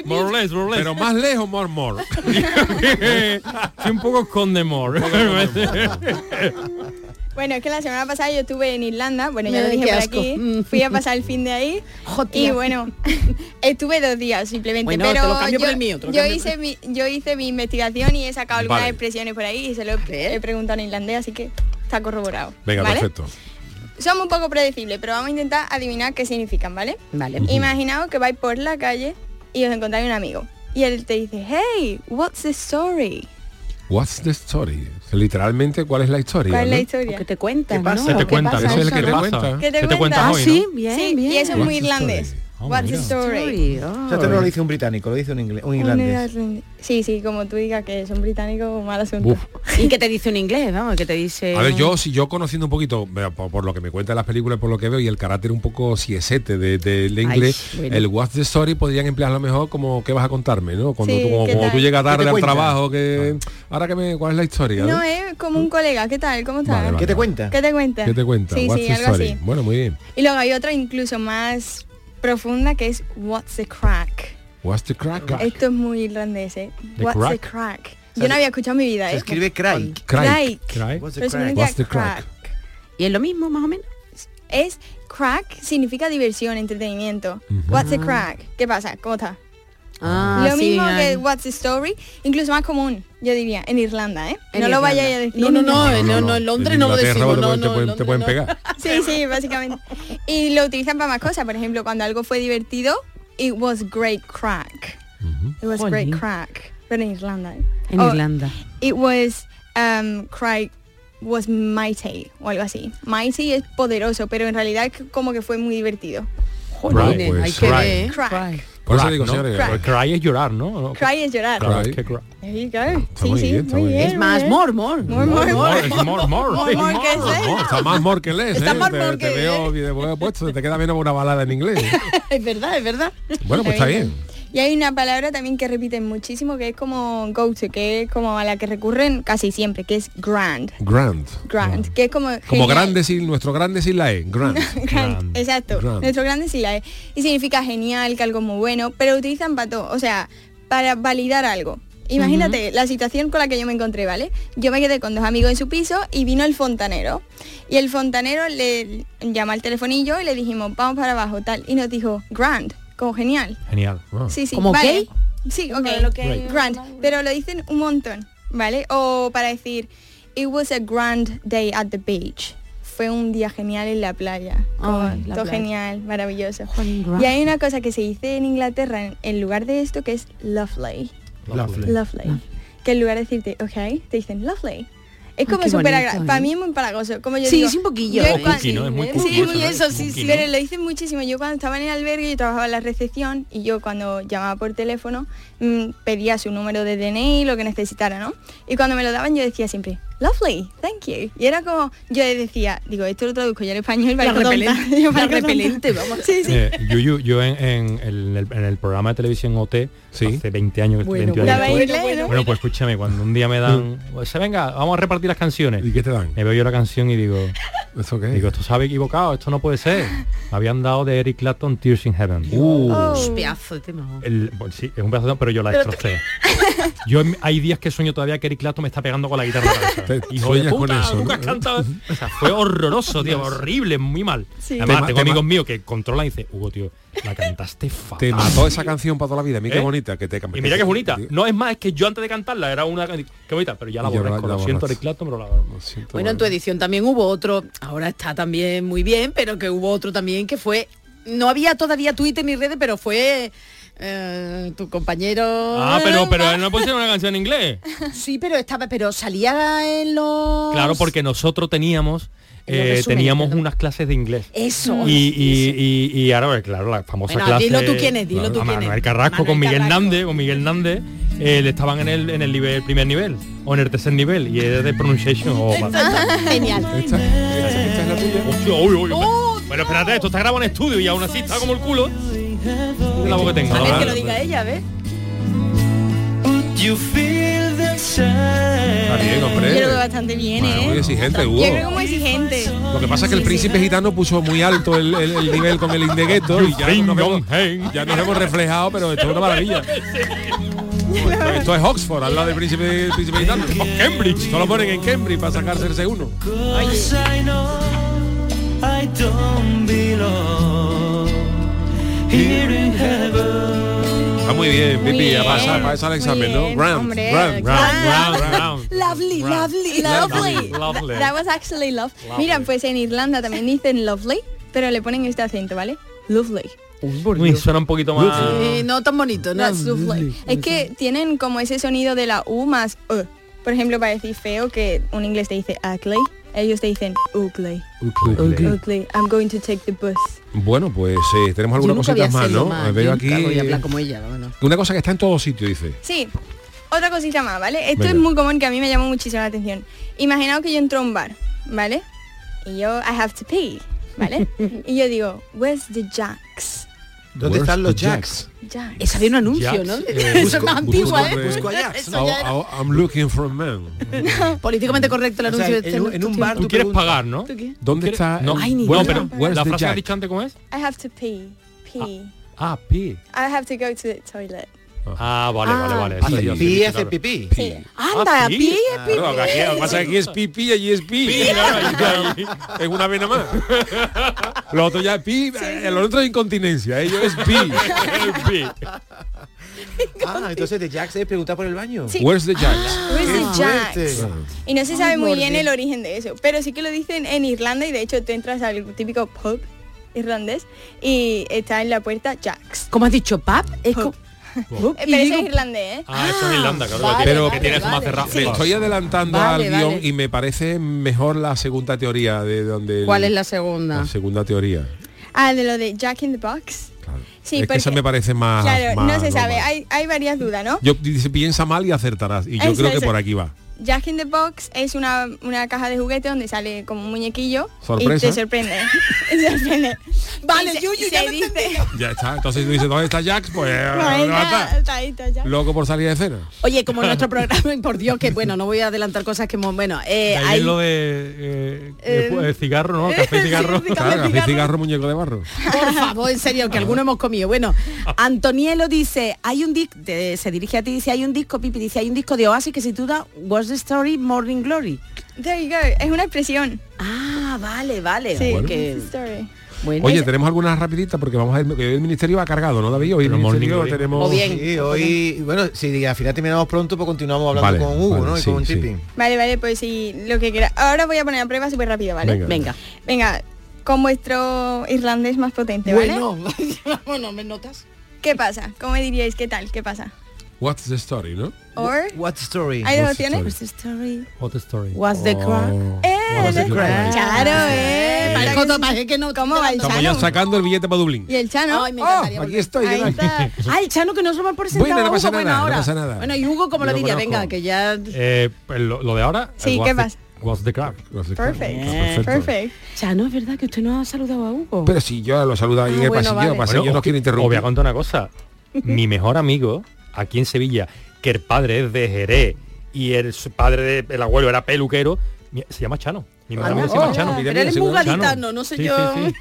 More or less, more or less. Pero más lejos, more, more. Sí, un poco con de more. Bueno, es que la semana pasada yo estuve en Irlanda, bueno, ya lo dije por asco. aquí, Mm. fui a pasar el fin de ahí Joder. y bueno, estuve dos días simplemente, Bueno, pero te lo cambio yo, por el mío, te lo yo cambio hice mi, yo hice mi investigación y he sacado algunas Vale. expresiones por ahí y se lo he, he preguntado en irlandés, así que está corroborado. Venga, ¿vale? perfecto. Somos un poco predecibles, pero vamos a intentar adivinar qué significan, ¿vale? Vale. Imaginaos que vais por la calle y os encontráis un amigo y él te dice, hey, what's the story? What's the story? Literalmente, ¿cuál es la historia? ¿Cuál es la no? historia? ¿Qué te cuentan, ¿Qué pasa? no? Te ¿Qué cuenta, pasa? Eso es el que ¿Qué te pasa? cuenta. ¿Qué te ¿Qué te cuentas cuenta? Ah, hoy, sí, no? bien, sí, bien. y eso es muy irlandés. story? Oh, What's the story? Oh. O sea, esto no lo dice un británico, lo dice un, inglés, un irlandés. Sí, sí, como tú digas que son británicos, mal asunto. Uf. ¿Y qué te dice un inglés, vamos? ¿Qué te dice? A ver, yo si yo conociendo un poquito, por, por lo que me cuentan las películas, por lo que veo, y el carácter un poco siesete de, del inglés, bueno. el What's the Story podrían emplearlo mejor como ¿qué vas a contarme? ¿no? Cuando, Sí, tú, como, ¿qué como tú llegas ¿Qué tarde al trabajo, que ahora que me, ¿cuál es la historia? No, no? es como un colega, ¿qué tal? ¿Cómo estás? Vale, vale. ¿Qué te cuenta? ¿Qué te cuenta? ¿Qué te cuenta? Sí, What's sí, the algo story? así. Bueno, muy bien. Y luego hay otra incluso más profunda que es What's the crack? What's the crack? Esto es muy irlandés, ¿eh? The What's the crack. crack? Yo no había escuchado en mi vida, Se ¿eh? escribe cry. Crack. Cry. What's the crack? What's the crack. crack? ¿Y es lo mismo, más o menos? Es crack, significa diversión, entretenimiento. What's the crack? ¿Qué pasa? ¿Cómo está? Ah, lo sí, mismo que What's the Story, incluso más común, yo diría, en Irlanda, ¿eh? En no lo vayáis a decir. No, no, no, no, no, en Londres no lo decimos, te no, te no, pueden- en te pueden pegar. Sí, sí, básicamente. Y lo utilizan para más cosas. Por ejemplo, cuando algo fue divertido, it was great crack. It was great crack. Pero en Irlanda. ¿eh? En O Irlanda. It was um, crack was mighty o algo así. Mighty es poderoso, pero en realidad como que fue muy divertido. Pues, hay que cry. ver, ¿eh? Crack. Por eso digo, ¿no? señores, Crack. Pues cry es llorar, ¿no? Cry es llorar. Cry. ¿Qué cry? Go. Está sí, muy sí, bien, está muy bien. Es más, more, more. More, more, More, es more, more. More, more que. Oh, está más more que les, Está más Te- more te, que- veo bien bueno puesto, te queda menos una balada en inglés. es verdad, es verdad. Bueno, pues está bien. Y hay una palabra también que repiten muchísimo que es como go to, que es como a la que recurren casi siempre, que es grand. Grand. Grand, que es como Como grande sin nuestro grande sin la E. Grand. Grand, exacto. Grand. Nuestro grande sí la es. Y significa genial, que algo muy bueno, pero lo utilizan para todo, o sea, para validar algo. Imagínate la situación con la que yo me encontré, ¿vale? Yo me quedé con dos amigos en su piso y vino el fontanero. Y el fontanero le llama al telefonillo y le dijimos, vamos para abajo, tal. Y nos dijo, grand, como genial. Genial. Sí, sí. ¿Como vale. Sí, ok. lo que- Grand. Pero lo dicen un montón, ¿vale? O para decir, it was a grand day at the beach. Fue un día genial en la playa. La todo playa. genial, maravilloso. Y hay una cosa que se dice en Inglaterra en, en lugar de esto que es lovely. Lovely. Lovely. Que en lugar de decirte, ok, te dicen lovely. Es como súper agra- ¿eh? Para mí es muy palagoso. Como yo Sí, digo, es un poquillo, yo cuan- Cookie, ¿no? Es muy Sí, cookie Sí, eso, muy ¿no? eso, sí, Cookie, sí. ¿no? pero lo dicen muchísimo. Yo cuando estaba en el albergue, yo trabajaba en la recepción y yo cuando llamaba por teléfono pedía su número de DNI, lo que necesitara, ¿no? Y cuando me lo daban yo decía siempre, lovely, thank you. Y era como, yo decía, digo, esto lo traduzco ya en español, tonta. repelente, Yo repelente, vamos. Sí, sí. Eh, yo, yo, yo en, en el, en el programa de televisión OT, hace 20 años, Bueno, 21 bueno, años bueno, bueno, Bueno, pues escúchame, cuando un día me dan, pues venga, vamos a repartir las canciones. ¿Y qué te dan? Me veo yo la canción y digo, ¿Eso qué? digo, esto sabe equivocado, esto no puede ser. Me habían dado de Eric Clapton Tears in Heaven. Uh. Oh. Pedazo de tema. El- bueno, sí, es un pedazo de- pero yo la destrocé. Yo hay días que sueño todavía que Eric Clapton me está pegando con la guitarra. en la cabeza. Te- Hijo de sueñas con puta, eso, ¿no? has cantado. O sea, fue horroroso, tío, horrible, muy mal. Sí. Además, Tema- tengo tema- amigos míos que controlan y dicen, Hugo, tío, la cantaste fatal. Te mató esa canción para toda la vida. Mira qué ¿Eh? bonita que te Y mira que es bonita. No es más, es que yo antes de cantarla era una qué bonita, pero ya la la Lo siento. Eric Clapton, pero la Siento, Bueno, en tu edición también hubo otro Ahora está también muy bien, pero que hubo otro también que fue... No había todavía Twitter ni redes, pero fue eh, tu compañero... Ah, pero, pero no pusieron una canción en inglés. Sí, pero estaba, pero salía en los... Claro, porque nosotros teníamos eh, teníamos perdón. unas clases de inglés. Eso. Y, y, y, y ahora, pues, claro, la famosa Bueno, clase... dilo tú quién es, dilo tú quién Manuel. Carrasco Manuel con Miguel Carrasco. Nández, con Miguel Nández, eh, le estaban en el, en el nivel, primer nivel, o en el tercer nivel, y es de pronunciation. o Genial. Esta, esta- esta es la tuya. Hostia, uy, uy, uy. Bueno, espérate, esto está grabado en estudio y aún así está como el culo. La voz que tengo. A ver, ¿verdad? que lo diga ella, ¿ves? Está bien, Yo hombre. creo que bastante bien, Bueno, ¿eh? muy exigente, Yo Hugo. creo que muy exigente. Lo que pasa es que el príncipe gitano puso muy alto el, el- el nivel con el indegueto y ya nos, hemos, ya nos hemos reflejado, pero esto es una maravilla. Esto, esto es Oxford, al lado del príncipe, príncipe gitano. O Cambridge, esto lo ponen en Cambridge para sacarse el C1. Está muy bien, Pipi, a pasar, para el examen, ¿no? Round, hombre, round, claro. round, round. Lovely, lovely, Lovely. Lovely. That was actually love. Mira, pues en Irlanda también dicen lovely, pero le ponen este acento, ¿vale? Lovely. Uy, suena un poquito más... Eh, no tan bonito, ¿no? That's lovely. Es que tienen como ese sonido de la U más U. Por ejemplo, para decir feo, que un inglés te dice ugly, ellos te dicen ugly. Ugly. I'm going to take the bus. Bueno, pues eh, tenemos algunas cositas más, ¿no? más. Veo Yo aquí como ella, bueno. una cosa que está en todos sitios, dice. Sí, otra cosita más, ¿vale? Esto Venga. es muy común que a mí me llamó muchísimo la atención. Imaginaos que yo entro a un bar, ¿vale? Y yo, I have to pee, ¿vale? y yo digo, where's the jacks? ¿Dónde Where's están los jacks? Jacks. Esa había un anuncio, Jacks, ¿no? eh, Eso es más antigua, busco- ¿eh? busco a Jacks, Eso ya era Oh, oh, I'm looking for a man. políticamente correcto el O sea, anuncio. en un- este, en un bar Tú tú quieres preguntas- pagar, ¿no? ¿Tú qué? ¿Dónde está? No, ni bueno, pero Where's la frase que has dicho antes, ¿cómo es? I have to pee. Pee. Ah, pi. I have to go to the toilet. Ah, vale, vale, vale. Ah, Eso yo Pi hace claro. pipí. Sí. Anda, Ah, pi, pi. pi, Claro, aquí, lo que pasa es que aquí es pipí y allí es pi. Es una vena más. Lo otro ya es pi, el otro es incontinencia, ello es pi. Pi. Ah, entonces de Jacks es preguntar por el baño. Sí. Where's the jacks? Where's Qué the jacks? Y no se sabe muy bien Dios. el origen de eso, pero sí que lo dicen en Irlanda y de hecho tú entras al típico pub irlandés y está en la puerta Jacks. ¿Cómo has dicho, pap? Es Pub. Pero eso es irlandés, ¿eh? Ah, eso es Irlanda, claro. Vale, que tiene- vale, que tiene eso más vale. cerrado. Me estoy adelantando Vale, al guion vale. y me parece mejor la segunda teoría de donde ¿Cuál es la segunda? la segunda teoría. Ah, de lo de Jack in the Box. Claro. Sí, es que eso me parece más. Claro, más no se sabe, hay, hay varias dudas, ¿no? Yo dice piensa mal y acertarás y yo Eso, creo que eso. por aquí va. Jack in the Box es una, una caja de juguete donde sale como un muñequillo Sorpresa. y te sorprende. Te sorprende. Vale, Y se- Yuyu, se ya he dice, Ya está. Entonces tú dices dónde está Jax, pues Ahí ¿dónde va a está, está ahí, loco por salir de escena. Oye, como nuestro programa, y por Dios, que bueno, no voy a adelantar cosas que hemos, bueno, eh, De ahí hay, es lo de eh, Eh, eh, cigarro, ¿no? Café y cigarro. sí, Claro, café, cigarro. cigarro, muñeco de barro. por favor, en serio, que alguno hemos comido. Bueno, Antonielo dice, hay un disco, se dirige a ti, dice, hay un disco, Pipi, dice, hay un disco de Oasis que se titula What's the Story, Morning Glory. There you go, es una expresión. Ah, vale, vale. Sí, porque- story. bueno, Oye, tenemos algunas rapiditas porque vamos a ir, hoy el ministerio va cargado, ¿no, David? Hoy el ministerio tenemos. O bien. Sí, hoy, bueno, si al final terminamos pronto, pues continuamos hablando Vale, con Hugo, vale, ¿no? Y sí, con sí. Chipi. Vale, vale, pues sí, lo que quiera. Ahora voy a poner a prueba súper rápido, ¿vale? Venga. venga. Venga, con vuestro irlandés más potente, ¿vale? Bueno, bueno, ¿me notas? ¿Qué pasa? ¿Cómo me diríais qué tal? ¿Qué pasa? What's the story, no? Or What's the story? ¿Hay dos What's the opciones? What's the story? What story. What's the crack? Eh, What's the crack? Claro, eh. ¿verdad que no. ¿Cómo va el Estamos ya Chano? sacando el billete para Dublín. ¿Y el Chano? Ay, me Oh, encantaría Aquí estoy, ¿qué ahí está. Ah, el Chano que no se lo hemos presentado. Bueno, no a pasa Hugo, nada, no pasa nada. Bueno, y Hugo, como Yo lo lo diría, conozco. venga, que ya... Eh, pues lo, lo de ahora. Sí, eh, ¿qué what's the- pasa? What's the crack? What's the crack? Perfect. Perfecto. Perfect. Chano, es verdad que usted no ha saludado a Hugo. Pero si yo lo saludo ahí Ah, en el bueno, pasillo, vale. pasillo Bueno, no os- quiero Os voy interrumpir. a contar una cosa. Mi mejor amigo, aquí en Sevilla, que el padre es de Jerez y el padre, de- el abuelo era peluquero, se llama Chano. Mi Anda, amigo se llama. Chano. Mira, Pero él es muy gaditano, no sé Sí, yo. sí,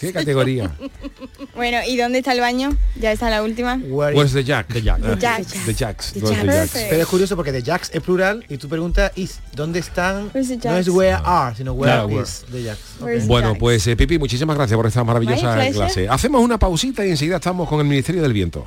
¿Qué categoría? Bueno, ¿y dónde está el baño? Ya está la última. Where Where's the Jack? De Jack. Jacks. The Jacks. The the Jacks. Pero es curioso porque de Jacks es plural y tú preguntas is, ¿dónde están? The No es where are, sino where where. is the Jacks. The Bueno, pues eh, Pipi, muchísimas gracias por esta maravillosa clase. Hacemos una pausita y enseguida estamos con el Ministerio del Viento.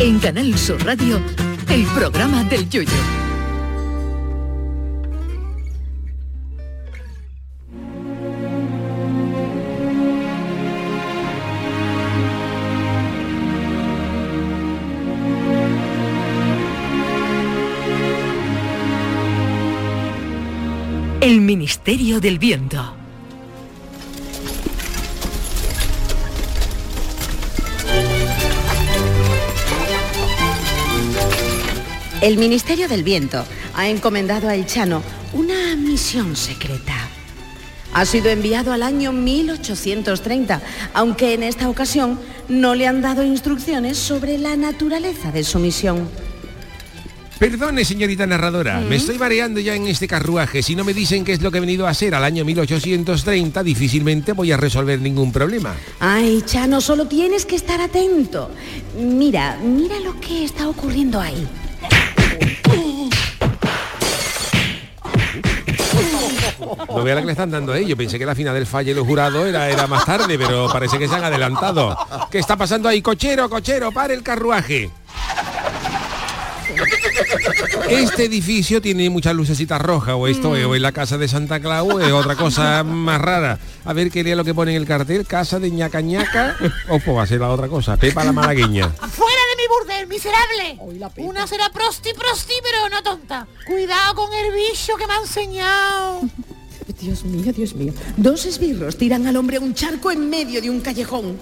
En Canal Sur Radio, el programa del Yoyo. El Ministerio del Viento. El Ministerio del Viento ha encomendado a El Chano una misión secreta. Ha sido enviado al año 1830, aunque en esta ocasión no le han dado instrucciones sobre la naturaleza de su misión. Perdone, señorita narradora, me estoy mareando ya en este carruaje. Si no me dicen qué es lo que he venido a hacer al año 1830, difícilmente voy a resolver ningún problema. Ay, Chano, solo tienes que estar atento. Mira, mira lo que está ocurriendo ahí. No vea la que le están dando a ellos. Pensé que la final del falle los jurados era, era más tarde, pero parece que se han adelantado. ¿Qué está pasando ahí? Cochero, cochero, pare el carruaje. Este edificio tiene muchas lucecitas rojas, o esto es, o es la casa de Santa Claus, es otra cosa más rara. A ver qué lea lo que pone en el cartel, casa de ñaca ñaca, o pues va a ser la otra cosa, Pepa la malagueña. ¡Fuera miserable! Una será prosti, prosti, pero no tonta. Cuidado con el bicho que me ha enseñado. Dios mío, Dios mío. Dos esbirros tiran al hombre a un charco en medio de un callejón.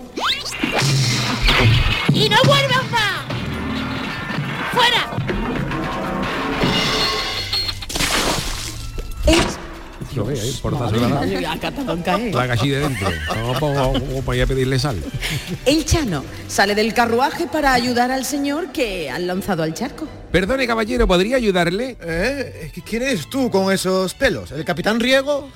¡Y no vuelvas más! ¡Fuera! Lo ve ahí, portazo de la La gallí de dentro. Vamos, vamos, vamos para ir a pedirle sal. El Chano sale del carruaje para ayudar al señor que han lanzado al charco. Perdone, caballero, ¿podría ayudarle? ¿Eh? ¿Quién eres tú con esos pelos? ¿El capitán Riego?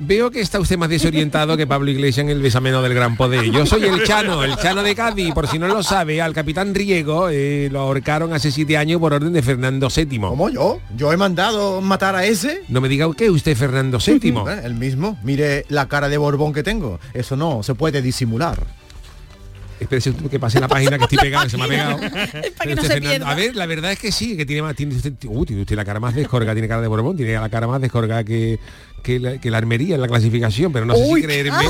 Veo que está usted más desorientado que Pablo Iglesias en el besameno del Gran Poder. Yo soy el Chano, el Chano de Cádiz. Por si no lo sabe, al capitán Riego eh, lo ahorcaron hace siete años por orden de Fernando VII. ¿Cómo yo? ¿Yo he mandado matar a ese? No me diga que usted Fernando VII. Eh, El mismo. Mire la cara de Borbón que tengo. Eso no se puede disimular. Espérese que pase la página que estoy pegado, se me ha pegado. para que Usted, no se Fernando, pierda. A ver, la verdad es que sí, que tiene más, tiene usted, uh, tiene usted la cara más descorga, tiene cara de Borbón, tiene la cara más descorga que, que, la, que la armería en la clasificación, pero no sé si creerme.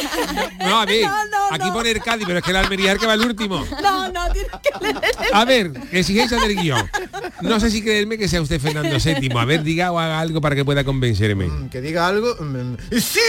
No, a ver, aquí pone el Cádiz, pero es que la Almería es el que va el último. No, no, tienes que leer. A ver, exigencia del guion. No sé si creerme que sea usted Fernando VII. A ver, diga o haga algo para que pueda convencerme. Que diga algo. mm, ¡Sí!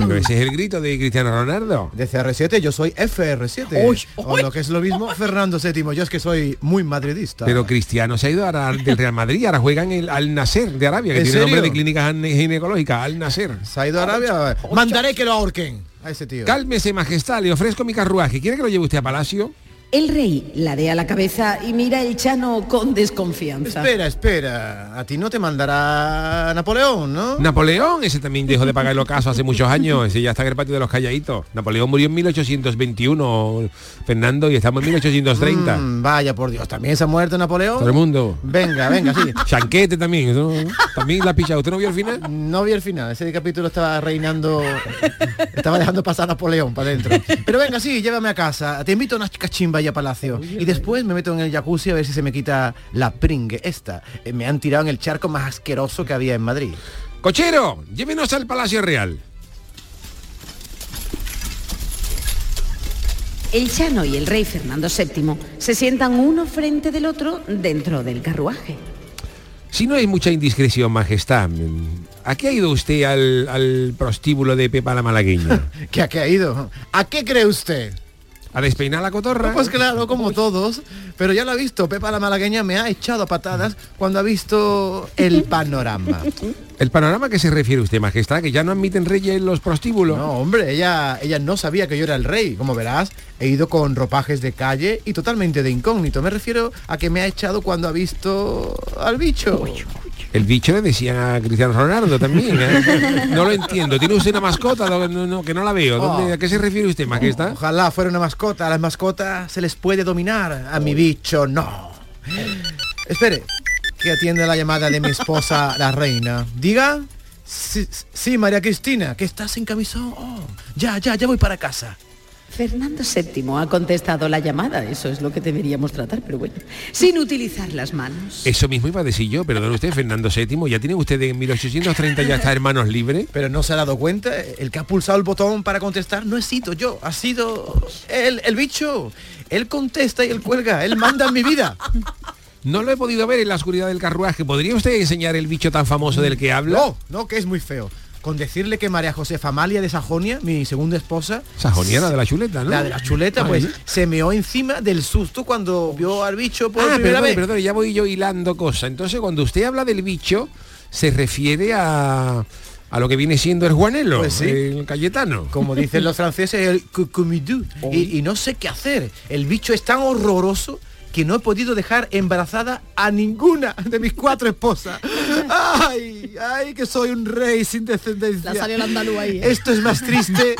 Pero ese es el grito de Cristiano Ronaldo. De CR7 yo soy FR7. Uy, O lo que es lo mismo, Fernando VII. Yo es que soy muy madridista. Pero Cristiano se ha ido ahora del Real Madrid, ahora juega en el Al Nasser de Arabia, que ¿En tiene nombre serio? de clínica gine- ginecológica, Al Nasser. ¿Se ha ido a Arabia? Mandaré que lo ahorquen a ese tío. Cálmese, majestad, le ofrezco mi carruaje. ¿Quiere que lo lleve usted a Palacio? El rey ladea la cabeza y mira el Chano con desconfianza. Espera, espera. A ti no te mandará Napoleón, ¿no? Napoleón, ese también dejó de pagar el ocaso hace muchos años, ese ya está en el patio de los calladitos. Napoleón murió en 1821, Fernando, y estamos en 1830. Mm, vaya por Dios, ¿también se ha muerto Napoleón? Todo el mundo. Venga, venga, sí. Chanquete también, eso, también la picha. ¿Usted no vio el final? No vi el final, ese capítulo estaba reinando, estaba dejando pasar a Napoleón para adentro. Pero venga, sí, llévame a casa. Te invito a una cachimba Palacio. Y después me meto en el jacuzzi a ver si se me quita la pringue esta. Eh, Me han tirado en el charco más asqueroso que había en Madrid. Cochero, llévenos al Palacio Real. El Chano y el rey Fernando VII se sientan uno frente del otro dentro del carruaje. Si no hay mucha indiscreción, majestad, ¿a qué ha ido usted al, al prostíbulo de Pepa la Malagueña? ¿Qué a qué ha ido? ¿A qué cree usted? ¿A despeinar la cotorra? Pues claro, como todos. Pero ya lo ha visto, Pepa la Malagueña me ha echado a patadas cuando ha visto el panorama. ¿El panorama a qué se refiere usted, majestad? ¿Que ya no admiten reyes en los prostíbulos? No, hombre, ella, ella no sabía que yo era el rey. Como verás, he ido con ropajes de calle y totalmente de incógnito. Me refiero a que me ha echado cuando ha visto al bicho. El bicho le decían a Cristiano Ronaldo también, ¿eh? No lo entiendo. ¿Tiene usted una mascota? No, que no la veo. ¿Dónde- ¿A qué se refiere usted, majestad? Ojalá fuera una mascota. A las mascotas se les puede dominar. A mi bicho, no. Espere, que atiende la llamada de mi esposa, la reina. Diga. Sí, sí, María Cristina, que estás en camisón. Oh, ya, ya, ya voy para casa. Fernando VII ha contestado la llamada, eso es lo que deberíamos tratar, pero bueno, sin utilizar las manos. Eso mismo iba a decir yo, perdón usted, Fernando VII, ya tiene usted en 1830 ya está hermanos libres. Pero no se ha dado cuenta, el que ha pulsado el botón para contestar no he sido yo, ha sido el, el bicho. Él contesta y él cuelga, él manda en mi vida. No lo he podido ver en la oscuridad del carruaje. ¿Podría usted enseñar el bicho tan famoso del que habla? No, no, que es muy feo. Con decirle que María Josefa Amalia de Sajonia, mi segunda esposa, Sajonia, la de la chuleta, ¿no? la de la chuleta, Ah, pues ¿sí? se meó encima del susto cuando vio al bicho por Ah, primera perdón, vez. perdón, ya voy yo hilando cosas. Entonces, cuando usted habla del bicho, se refiere a, a lo que viene siendo el Juanelo, Pues sí. el Cayetano. Como dicen los franceses, el cucumidú. Y, y no sé qué hacer. El bicho es tan horroroso que no he podido dejar embarazada a ninguna de mis cuatro esposas. ¡Ay! ¡Ay, que soy un rey sin descendencia! La salió el andaluz ahí, ¿eh? Esto es más triste.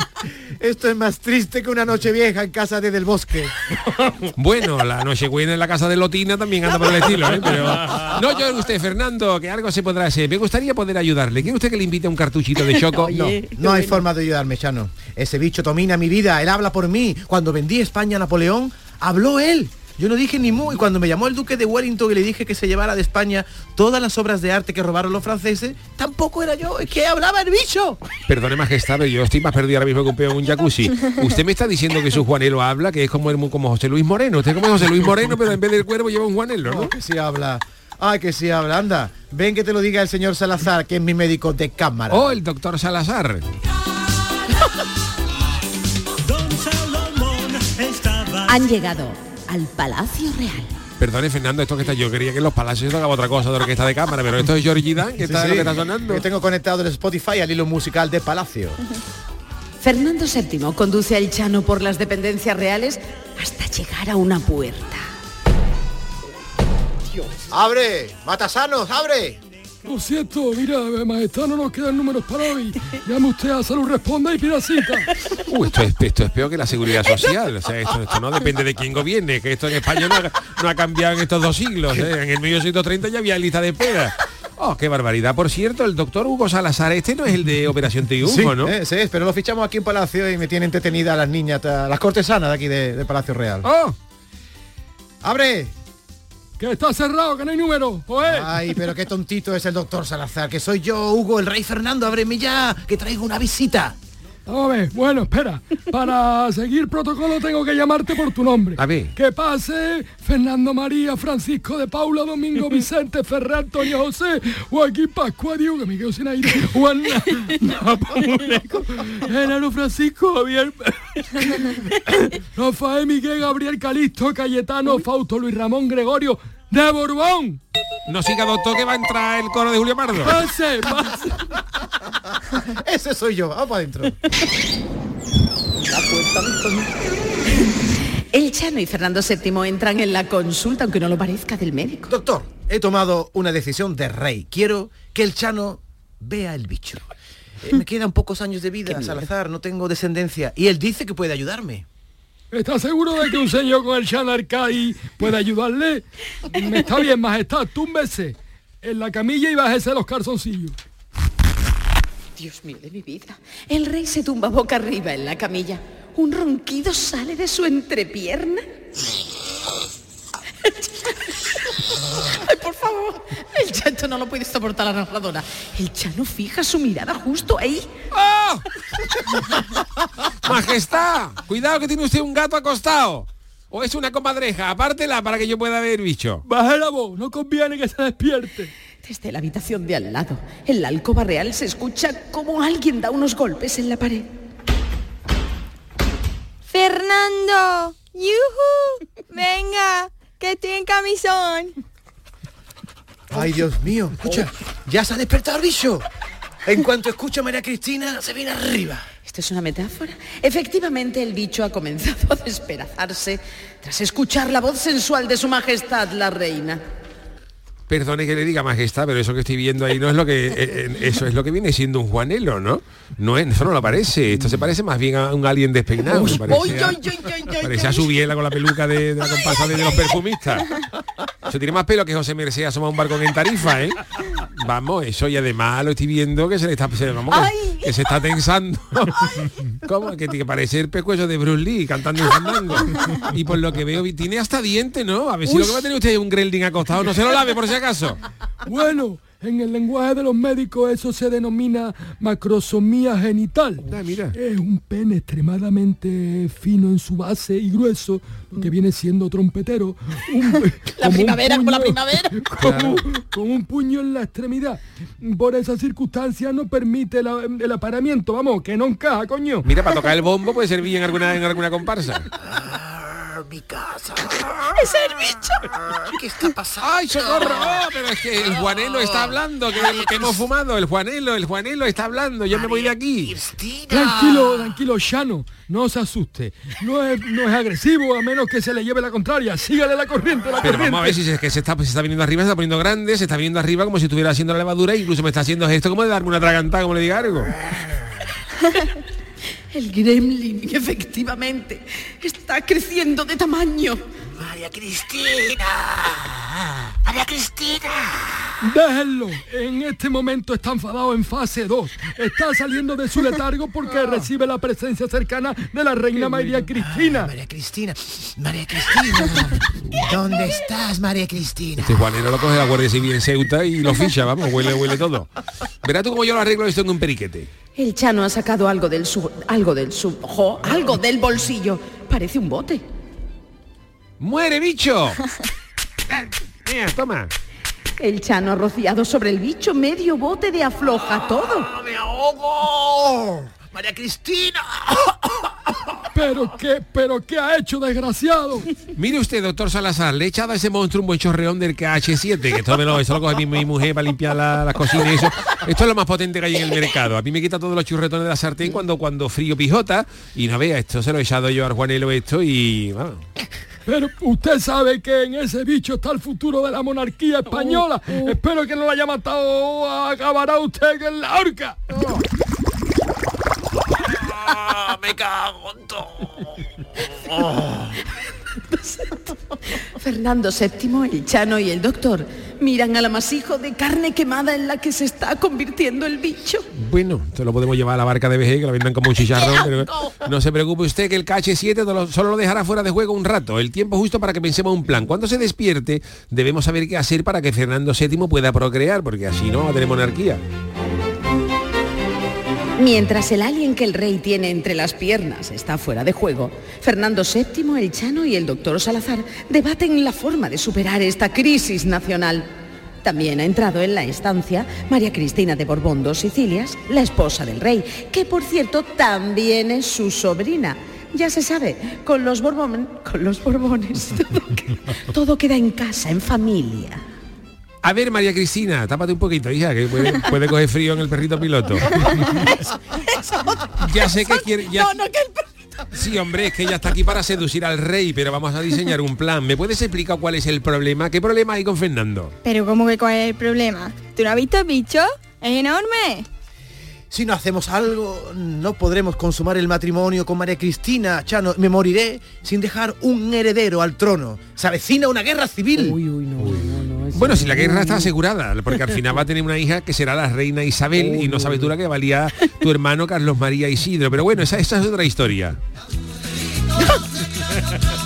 Esto es más triste que una noche vieja en casa de Del Bosque. Bueno, la Nochebuena en la casa de Lotina también anda por el estilo, ¿eh? Pero no yo usted, Fernando, que algo se podrá hacer. Me gustaría poder ayudarle. ¿Quiere usted que le invite a un cartuchito de choco? no, no hay forma de ayudarme, Chano. Ese bicho domina mi vida, él habla por mí. Cuando vendí España a Napoleón, habló él. Yo no dije ni mu y cuando me llamó el duque de Wellington y le dije que se llevara de España todas las obras de arte que robaron los franceses, tampoco era yo, es que hablaba el bicho. Perdone, majestad, pero yo estoy más perdido ahora mismo que un peón en un jacuzzi. Usted me está diciendo que su Juanelo habla, que es como, el- como José Luis Moreno. Usted es como José Luis Moreno, pero en vez del cuervo lleva un Juanelo, ¿no? No, que sí habla. Ay, que sí habla, anda. Ven que te lo diga el señor Salazar, que es mi médico de cámara. Oh, el doctor Salazar. Han llegado al Palacio Real. Perdone, Fernando, esto que está, yo quería que en los palacios tocaba otra cosa de orquesta de cámara, pero esto es Georgie Dan, que Sí, está sí, lo que está sonando. que tengo conectado el Spotify al hilo musical de Palacio. Fernando VII conduce al Chano por las dependencias reales hasta llegar a una puerta. ¡Abre! ¡Matasanos, abre! Lo siento, mira, majestad, no nos quedan números para hoy. Llame usted a Salud Responda y pida cita. Uh, esto, es, esto es peor que la seguridad social. O sea, esto, esto no depende de quién gobierne, que esto en España no ha, no ha cambiado en estos dos siglos. ¿eh? En el 1830 ya había lista de espera. Oh, qué barbaridad. Por cierto, el doctor Hugo Salazar, este no es el de Operación Triunfo, Sí, ¿no? ese es, pero lo fichamos aquí en Palacio y me tiene entretenida a las niñas, a las cortesanas de aquí de, de Palacio Real. ¡Oh! ¡Abre! Que está cerrado, que no hay número. Oe. Ay, pero qué tontito es el doctor Salazar, que soy yo, Hugo, el rey Fernando, ábreme ya, que traigo una visita. Vamos a ver, bueno, espera. Para seguir protocolo tengo que llamarte por tu nombre. A ver. Que pase Fernando María, Francisco de Paula, Domingo Vicente, Ferrer, Antonio José, Joaquín Pascua, Diego, que me quedo sin aire, Juan Enano Francisco, Javier, Rafael Miguel, Gabriel Calixto, Cayetano, Fausto, Luis Ramón, Gregorio, de Borbón. No siga, doctor, que va a entrar el coro de Julio Pardo. Pase, pase. Ese soy yo, vamos para adentro. El Chano y Fernando VII entran en la consulta, aunque no lo parezca, del médico. Doctor, he tomado una decisión de rey. Quiero que el Chano vea el bicho. Eh, me quedan pocos años de vida, Salazar, no tengo descendencia. Y él dice que puede ayudarme. ¿Estás seguro de que un señor con el Chano Arcai puede ayudarle? Está bien, majestad, túmbese en la camilla y bájese los calzoncillos. Dios mío de mi vida. El rey se tumba boca arriba en la camilla. Un ronquido sale de su entrepierna. Ay, por favor. El chancho no lo puede soportar la narradora. El chano fija su mirada justo ahí. ¡Oh! Majestad, cuidado que tiene usted un gato acostado. O es una comadreja, apártela para que yo pueda ver bicho. Baje la voz, no conviene que se despierte. Desde la habitación de al lado, en la alcoba real se escucha como alguien da unos golpes en la pared. Fernando, ¡yuhu! Venga, que estoy en camisón. Ay, Dios mío, escucha, ya se ha despertado el bicho. En cuanto escucha a María Cristina, se viene arriba. ¿Esto es una metáfora? Efectivamente, el bicho ha comenzado a despedazarse tras escuchar la voz sensual de su majestad, la reina. Perdone que le diga majestad, pero eso que estoy viendo ahí no es lo que eh, eh, eso es lo que viene siendo un Juanelo, ¿no? No es, eso no lo parece. Esto se parece más bien a un alien despeinado. Uy, parece uy, a- uy, Parece su biela con la peluca de, de la comparsa de los perfumistas. Eso tiene más pelo que José Merced asoma un barco en Tarifa, ¿eh? Vamos, eso y además lo estoy viendo que se le está se, vamos, que, que se está tensando. ¿Cómo? Que, que parece el pescuezo de Bruce Lee cantando un fandango. Y por lo que veo, tiene hasta diente, ¿no? A ver si lo que va a tener usted es un gremlin acostado. No se lo lave por si acaso. Bueno, en el lenguaje de los médicos eso se denomina macrosomía genital. Es un pene extremadamente fino en su base y grueso, lo que viene siendo trompetero. Un- como un primavera, como la puño- primavera. Como, con un puño en la extremidad. Por esa circunstancia no permite la- el aparamiento, vamos, que no encaja, coño. Mira, para tocar el bombo puede servir en alguna, en alguna comparsa. Mi casa. ¡Es el bicho! ¿Qué está pasando? ¡Ay, socorro! Oh, pero es que el Juanelo está hablando, que, que hemos fumado. El Juanelo, el Juanelo está hablando. Yo me voy de aquí. Tranquilo, tranquilo, Shano, no se asuste. No es, no es agresivo a menos que se le lleve la contraria. Sígale la corriente, la Pero corriente. vamos a ver si es que se está, se está viniendo arriba, se está poniendo grande, se está viniendo arriba como si estuviera haciendo la levadura e incluso me está haciendo esto como de darme una tragantada, como le diga algo. El gremlin, efectivamente, está creciendo de tamaño. María Cristina. María Cristina. Déjenlo. En este momento está enfadado en fase 2. Está saliendo de su letargo porque recibe la presencia cercana de la reina María Cristina. María Cristina. María Cristina. ¿Dónde estás, María Cristina? Este Juanelo lo coge la Guardia Civil en Ceuta y lo ficha, vamos, huele, huele todo. Verá tú cómo yo lo arreglo esto en un periquete. El Chano ha sacado algo del su... algo del su... jo, algo del bolsillo. Parece un bote. ¡Muere, bicho! Mira, toma. El Chano ha rociado sobre el bicho medio bote de afloja todo. ¡Me ahogo! María Cristina. Pero qué, pero qué ha hecho, desgraciado. Mire usted, doctor Salazar, le he echado a ese monstruo un buen chorreón del KH7, que esto, me lo, eso lo coge mi, mi mujer para limpiar la, la cocina y eso. Esto es lo más potente que hay en el mercado. A mí me quita todos los churretones de la sartén cuando, cuando frío pijota y no vea, esto se lo he echado yo al Juanelo esto y... bueno, Pero usted sabe que en ese bicho está el futuro de la monarquía española. Espero que no lo haya matado. Acabará usted en la horca. me cago en todo. Fernando VII, el Chano y el doctor miran al amasijo de carne quemada en la que se está convirtiendo el bicho. Bueno, esto lo podemos llevar a la barca de VG, que lo vendan como un chicharrón, pero no se preocupe usted que el KH7 solo- solo lo dejará fuera de juego un rato, el tiempo justo para que pensemos un plan. Cuando se despierte, debemos saber qué hacer para que Fernando VII pueda procrear, porque así no va a tener monarquía. Mientras el alien que el rey tiene entre las piernas está fuera de juego, Fernando VII, el Chano y el doctor Salazar debaten la forma de superar esta crisis nacional. También ha entrado en la estancia María Cristina de Borbón dos Sicilias, la esposa del rey, que por cierto también es su sobrina. Ya se sabe, con los, Borbón, con los Borbones todo, que- todo queda en casa, en familia. A ver, María Cristina, tápate un poquito, hija, que puede, puede coger frío en el perrito piloto. Ya sé que quiere... ya- No, no, que el perrito Sí, hombre, es que ella está aquí para seducir al rey, pero vamos a diseñar un plan. ¿Me puedes explicar cuál es el problema? ¿Qué problema hay con Fernando? Pero ¿cómo que cuál es el problema? ¿Tú no has visto el bicho? Es enorme. Si no hacemos algo, no podremos consumar el matrimonio con María Cristina. Chano, me moriré sin dejar un heredero al trono. Se avecina una guerra civil. Bueno, si la guerra está asegurada, porque al final va a tener una hija que será la reina Isabel y no sabes tú la que valía tu hermano Carlos María Isidro. Pero bueno, esa, esa es otra historia.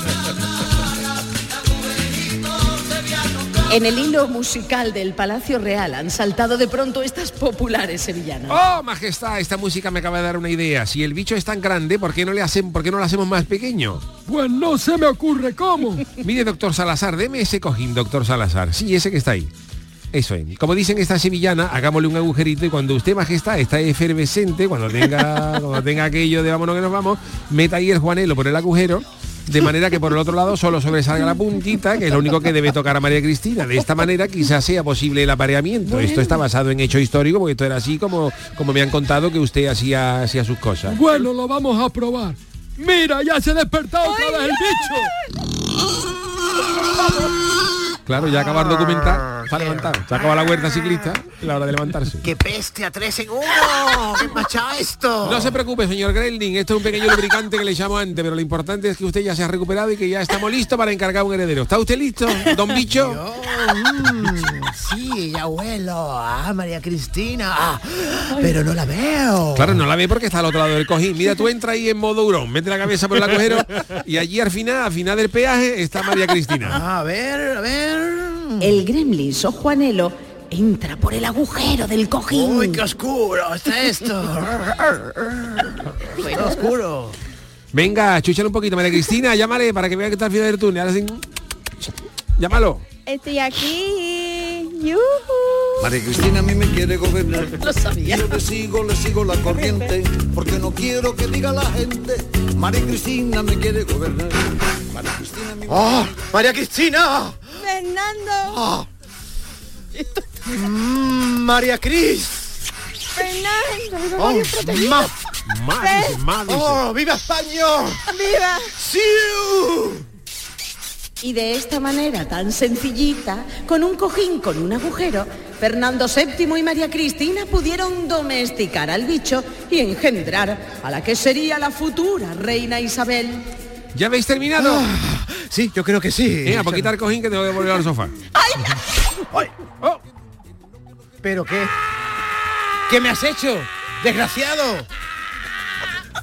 En el hilo musical del Palacio Real han saltado de pronto estas populares sevillanas. ¡Oh, majestad! Esta música me acaba de dar una idea. Si el bicho es tan grande, ¿por qué no le hacen, por qué no lo hacemos más pequeño? Pues no se me ocurre cómo. Mire, doctor Salazar, deme ese cojín, doctor Salazar. Sí, ese que está ahí. Eso es. Como dicen esta sevillana, hagámosle un agujerito y cuando usted, majestad, está efervescente, cuando tenga, cuando tenga aquello de vámonos que nos vamos, meta ahí el juanelo por el agujero, de manera que por el otro lado solo sobresalga la puntita, que es lo único que debe tocar a María Cristina. De esta manera quizás sea posible el apareamiento. Esto está basado en hecho histórico, porque esto era así como, como me han contado que usted hacía, hacía sus cosas. Bueno, lo vamos a probar. Mira, ya se ha despertado otra vez el bicho. Claro, ya acabar documentar para levantar. Se acaba la huerta ciclista y la hora de levantarse. ¡Qué peste a tres en uno! ¡Qué machado esto! No se preocupe, señor Grelding, esto es un pequeño lubricante que le llamo antes, pero lo importante es que usted ya se ha recuperado y que ya estamos listos para encargar un heredero. ¿Está usted listo, don Bicho? Mm, sí, abuelo. Ah, María Cristina. Ah, pero no la veo. Claro, no la ve porque está al otro lado del cojín. Mira, tú entra ahí en modo hurón, mete la cabeza por el agujero y allí al final, al final del peaje, está María Cristina. A ver, a ver. El gremlin o Juanelo entra por el agujero del cojín. Uy, qué oscuro está esto. Qué oscuro. Venga, chúchale un poquito, María Cristina, llámale para que vea que está al final del túnel. Ahora sí. Llámalo. Estoy aquí. María Cristina a mí me quiere gobernar. Lo sabía. Yo le sigo, le sigo la corriente, porque no quiero que diga la gente. María Cristina me quiere gobernar. María Cristina me- ¡Oh, María Cristina! Fernando. ¡Ah! Mm, María Cris. Fernando. ¡Oh, Más, más. ¡Oh, viva España! ¡Viva! ¡Sí! Y de esta manera tan sencillita, con un cojín con un agujero, Fernando VII y María Cristina pudieron domesticar al bicho y engendrar a la que sería la futura reina Isabel. ¿Ya habéis terminado? Ah, sí, yo creo que sí. Venga, pues quitar el cojín que tengo que volver al sofá. ¿Pero qué? ¿Qué me has hecho? ¡Desgraciado!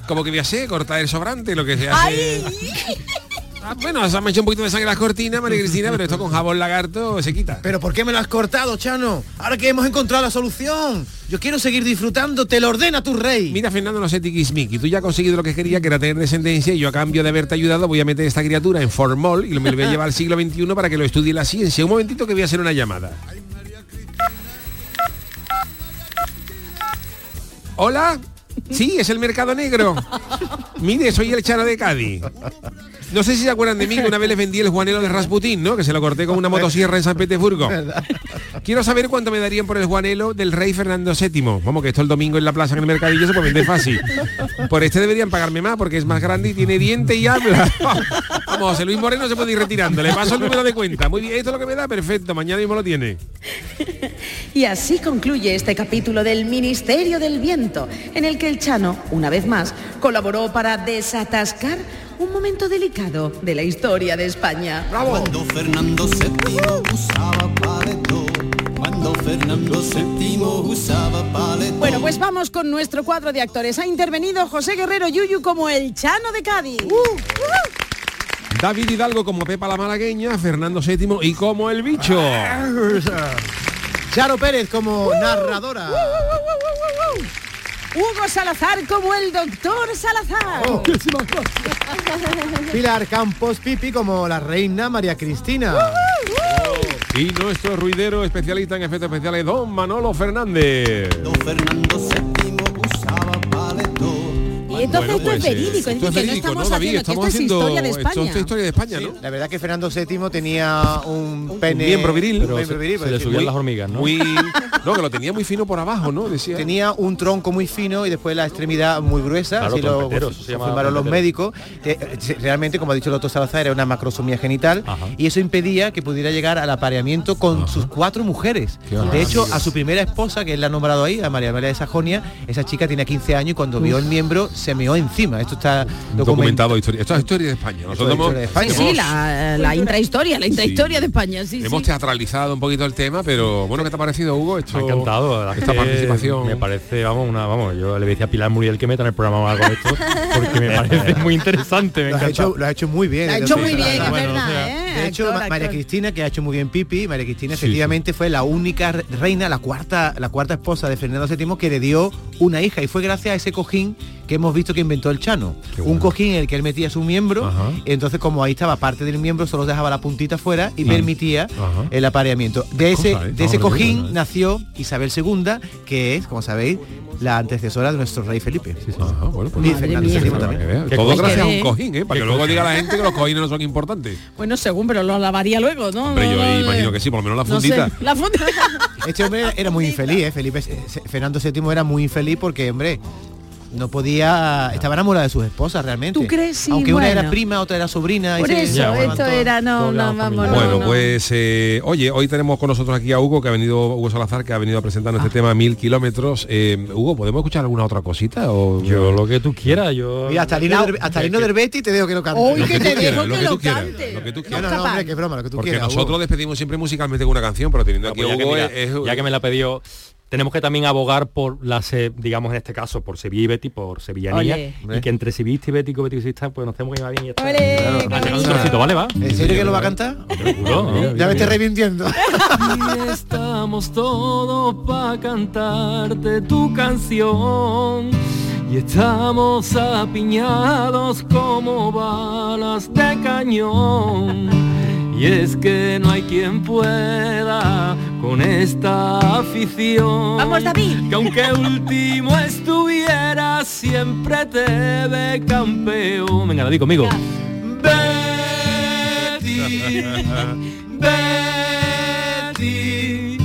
Como que voy a hacer, cortar el sobrante, lo que se hace. Ah, bueno, se me hecho un poquito de sangre las cortinas, María Cristina, pero esto con jabón lagarto se quita. ¿Pero por qué me lo has cortado, Chano? Ahora que hemos encontrado la solución. Yo quiero seguir disfrutando, te lo ordena tu rey. Mira, Fernando, no sé tiquismiqui. Tú ya has conseguido lo que quería, que era tener descendencia, y yo a cambio de haberte ayudado voy a meter esta criatura en formol y me lo voy a llevar al siglo XXI para que lo estudie la ciencia. Un momentito que voy a hacer una llamada. ¿Hola? Sí, es el mercado negro. Mire, soy el Chano de Cádiz. No sé si se acuerdan de mí que una vez les vendí el juanelo de Rasputín, ¿no? Que se lo corté con una motosierra en San Petersburgo. Quiero saber cuánto me darían por el juanelo del rey Fernando VII. Vamos, que esto el domingo en la plaza en el mercadillo se puede vender fácil. Por este deberían pagarme más porque es más grande y tiene diente y habla. Vamos, José Luis Moreno se puede ir retirando. Le paso el número de cuenta. Muy bien, esto es lo que me da, perfecto. Mañana mismo lo tiene. Y así concluye este capítulo del Ministerio del Viento, en el que el Chano, una vez más, colaboró para desatascar un momento delicado de la historia de España. Cuando Fernando VII usaba paleto, cuando Fernando VII usaba paleto. Bueno, pues vamos con nuestro cuadro de actores. Ha intervenido José Guerrero Yuyu como el Chano de Cádiz. David Hidalgo como Pepa la Malagueña, Fernando VII y como el bicho. Charo Pérez como narradora. Hugo Salazar como el doctor Salazar. Oh. Pilar Campos Pipi como la reina María Cristina. Y nuestro ruidero especialista en efectos especiales, don Manolo Fernández. Fernando VII usaba paleto. Y entonces esto es verídico, esto es que no verídico, estamos ¿no, David? haciendo, Estamos esto es haciendo historia de esto España. es historia de España, ¿no? La verdad que Fernando VII tenía un pene miembro viril. un Pero miembro se- viril, se le pues, subían muy- las hormigas, ¿no? Muy, No, que lo tenía muy fino por abajo, ¿no? Decía. Tenía un tronco muy fino y después la extremidad muy gruesa, Claro, así lo se afirmaron los médicos. Eh, realmente, como ha dicho el doctor Salazar, era una macrosomía genital y eso impedía que pudiera llegar al apareamiento con sus cuatro mujeres. Qué De hecho, a su primera esposa, que él la ha nombrado ahí, a María María de Sajonia, esa chica tenía 15 años y cuando vio el miembro se meó encima. Esto está documentado. documentado historia. Esto es historia de España. Nosotros hemos, España. Sí, hemos- la, la intrahistoria, la intrahistoria de España, sí, hemos sí. teatralizado un poquito el tema, pero bueno, ¿qué te ha parecido, Hugo? Esto, Me ha encantado, esta que participación. Me parece, vamos, una, vamos, yo le decía a Pilar Muriel que meta en el programa algo de esto, porque me parece muy interesante, me Lo has, hecho, lo has hecho muy bien. Lo ha hecho sí, muy bien, es bueno, verdad, o sea, ¿eh? De hecho, Actor, María actor. Cristina, que ha hecho muy bien Pipi, María Cristina efectivamente fue la única re- reina, la cuarta, la cuarta esposa de Fernando VII que le dio una hija y fue gracias a ese cojín que hemos visto que inventó el Chano. Un cojín en el que él metía su miembro, y entonces como ahí estaba parte del miembro, solo dejaba la puntita fuera y Mm. permitía Ajá. el apareamiento. De ese, ¿eh? de ese No, no, no, cojín no, no. nació Isabel II, que es, como sabéis, la antecesora de nuestro rey Felipe. Ajá, bueno, pues y Fernando mía. También. Todo gracias a un cojín, ¿eh? Para que luego diga la gente que los cojines no son importantes. Bueno, según, pero lo lavaría luego, ¿no? Hombre, yo No, no, imagino que sí, por lo menos la no sé, fundita. la fundita. Este hombre era muy infeliz, ¿eh? Felipe, eh, Fernando VII era muy infeliz porque, hombre, no podía, estaba enamorado de sus esposas realmente. ¿Tú crees? Sí, Aunque una era bueno. prima, otra era sobrina. y Por se- eso, se esto era, no, no, vamos, Bueno, no. pues eh, oye, hoy tenemos con nosotros aquí a Hugo, que ha venido, Hugo Salazar, que ha venido a presentarnos Ah. este tema Mil Kilómetros. Eh, Hugo, ¿podemos escuchar alguna otra cosita? O, Yo lo que tú quieras, yo... Mira, hasta Lino, hasta Lino Derbetti te dejo que lo cante. Hoy que te dejo lo que lo tú quieras, cante. lo que tú quieras. no, no, hombre, qué broma, lo que tú Porque quieras. nosotros despedimos siempre musicalmente con una canción, pero teniendo aquí Pues a ya, que, Hugo ya me la ha pedido, tenemos que también abogar por la, se- digamos en este caso, por Sevilla y Betty, por sevillanía, Ole. y que entre sevillista y bético, beticista, pues nos tenemos que llevar bien y está. Ole, Claro. un trocito, ¿vale? Va. ¿En serio que lo va a cantar? Seguro, ¿no? Ya me estoy revintiendo. Y estamos todos para cantarte tu canción. Y estamos apiñados como balas de cañón. Y es que no hay quien pueda con esta afición. Vamos, David. Que aunque último estuviera, siempre te ve campeón. Venga, David, conmigo. Betty, Betty,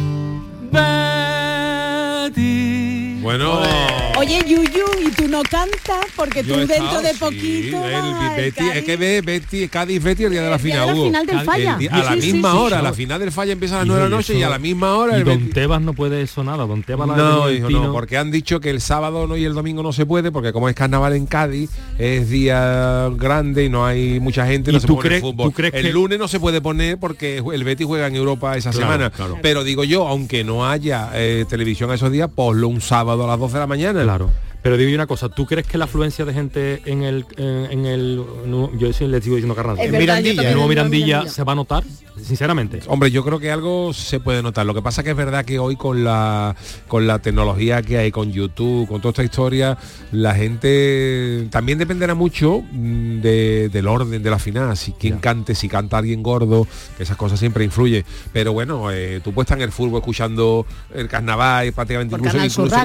Betty. Bueno. Oye, Yuyu, ¿y tú no cantas? Porque yo tú dentro estado, de sí, poquito el vas al Betty, es Cádiz. que ve Betty, Cádiz Betty el día de la El final, Hugo. final del El Falla. a la misma sí, hora, sí. la final del Falla empieza a las Hijo, 9 de la y noche y eso- a la misma hora Y el Don Betty- Tebas no puede sonar, Don Tebas No, el hijo, no, porque han dicho que el sábado no y el domingo no se puede, porque como es carnaval en Cádiz, es día grande y no hay mucha gente, ¿Y no se tú pone crees- fútbol. tú crees el que- lunes no se puede poner porque el Betis juega en Europa esa Claro, semana. claro. Pero digo yo, aunque no haya eh, televisión a esos días, ponlo un sábado a las 12 de la mañana. Claro. Pero digo yo una cosa, ¿tú crees que la afluencia de gente en el en, en el no, yo les sigo diciendo carnaval. Es En Mirandilla. En el nuevo Mirandilla, Mirandilla. se va a notar, sinceramente. Hombre, yo creo que algo se puede notar. Lo que pasa que es verdad que hoy con la con la tecnología que hay, con YouTube, con toda esta historia, la gente también dependerá mucho mm, de- del orden de la final. Si quien cante, si canta alguien gordo, que esas cosas siempre influyen. Pero bueno, eh, tú puedes estar en el fútbol escuchando el carnaval y prácticamente incluso,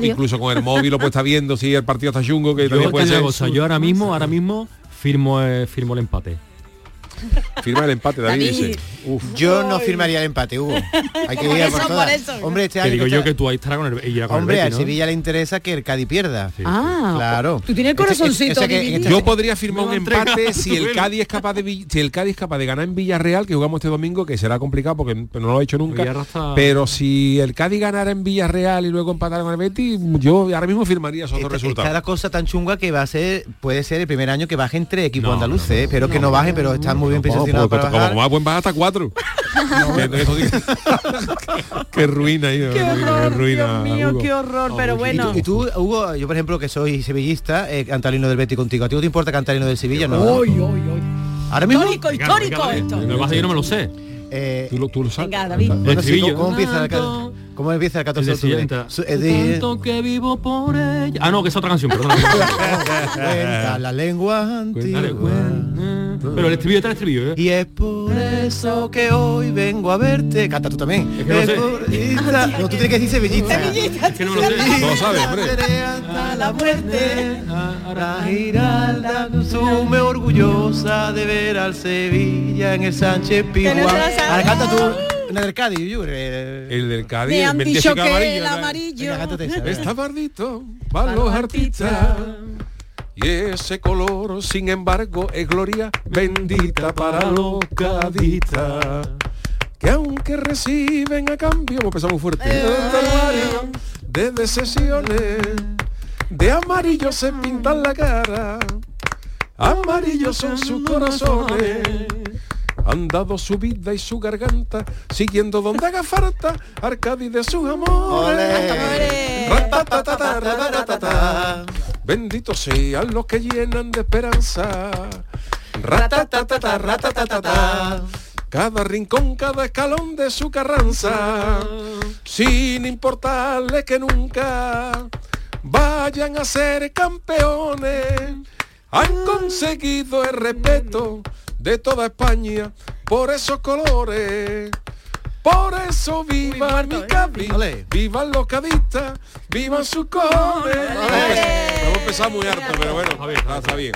incluso, con el móvil lo puedes estar viendo si el partido está chungo, que Yo, también puede ser. cosa, yo ahora mismo, ahora mismo firmo eh, firmo el empate. Firma el empate, David. David. dice. Uf. Yo no firmaría el empate, Hugo. Hay que Por ir a eso, por todas. por eso. Hombre, este año digo está- yo que tú ahí estarás con el, con el Hombre, Betis, al ¿no? Sevilla le interesa que el Cádiz pierda. Ah, Claro. Tú tienes el Este- corazoncito dividido. Yo podría firmar un a empate si el. Cádiz es capaz de si el Cádiz es capaz de ganar en Villarreal, que jugamos este domingo, que será complicado porque no lo he hecho nunca. Pero si el Cádiz ganara en Villarreal y luego empatara con el Betis, yo ahora mismo firmaría esos dos resultados. la cosa tan chunga que va a ser, puede ser el primer año que bajen tres equipos No, andaluces, no, no, ¿eh? pero que no bajen, pero están muy bien Como, posicionados para como, bajar. como más buen baja hasta cuatro. Qué ruina, Qué horror, ruina, Dios mío, Hugo. qué horror, pero Y bueno. tú, y tú, Hugo, yo por ejemplo que soy sevillista, eh, himno del Betis contigo. ¿A ti no te importa himno del Sevilla? No. Uy, uy, uy. Ahora mismo. Histórico, histórico esto. Lo que pasa es que yo no me lo sé. Eh, ¿Tú lo, tú lo sabes? Venga, David. bueno, sí. ¿cómo, cómo empieza el. ¿Cómo empieza el 14 de octubre? eh, Tanto que vivo por ella. Ah, no, que es otra canción, perdón. Cuenta la lengua antigua. Dale, cuenta. Pero el estribillo está el estribillo, ¿eh? Y es por eso que hoy vengo a verte. Canta tú también. Es que no Es sé. por- esta- No, tú tienes que decir sevillista. Es que no lo sé. No lo sabes, hombre. Hasta la muerte. La Giralda sume orgullosa de ver al Sevilla en el Sánchez no Pizjuán. Ahora canta tú. Una del Cádiz, yo, eh, El del Cádiz. Me han 25 dicho que amarillo, el ¿no? amarillo. Está bardito para los artistas. Y ese color, sin embargo, es gloria bendita para los cadistas. Que aunque reciben a cambio, empezamos fuerte, de decisiones, de amarillo se pintan la cara, amarillos son sus corazones. Han dado su vida y su garganta, siguiendo donde haga falta, Arcadi de sus amores. Benditos sean los que llenan de esperanza. Ratatatata, ratatatata. Cada rincón, cada escalón de su carranza, sin importarle que nunca vayan a ser campeones, han conseguido el respeto de toda España por esos colores. Por eso viva mi Cádiz, vivan los cadistas, vivan sus cojones. Hemos empezado muy harto, pero bueno, está, está bien.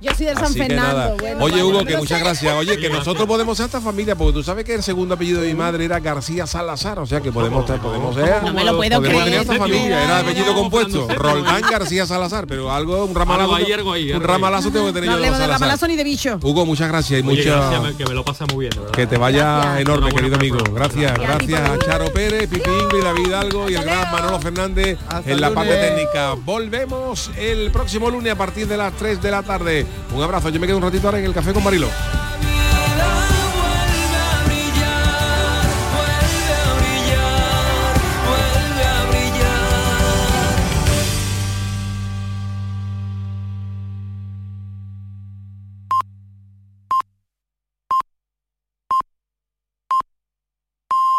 Yo soy del San Fernando. nada. bueno, Oye. Hugo, que muchas gracias. Oye, que nosotros podemos ser esta familia, porque tú sabes que el segundo apellido de mi madre era García Salazar, o sea que podemos podemos ser. No me lo puedo podemos creer. tener esta familia, era apellido compuesto. Roldán García Salazar, pero algo, un ramalazo. Algo ahí, algo ahí, un algo ramalazo tengo que tener No yo hablemos de Salazar. ramalazo ni de bicho. Hugo, muchas gracias y Oye, mucha gracias, que me lo pasa muy bien, que te vaya Gracias. enorme, querido amigo. Gracias, Gracias. a Charo Pérez, Pipi Ingrid, David Hidalgo y el gran Manolo Fernández en la parte técnica. Volvemos el próximo lunes a partir de las 3 de la tarde. Un abrazo, yo me quedo un ratito ahora en el café con Marilo.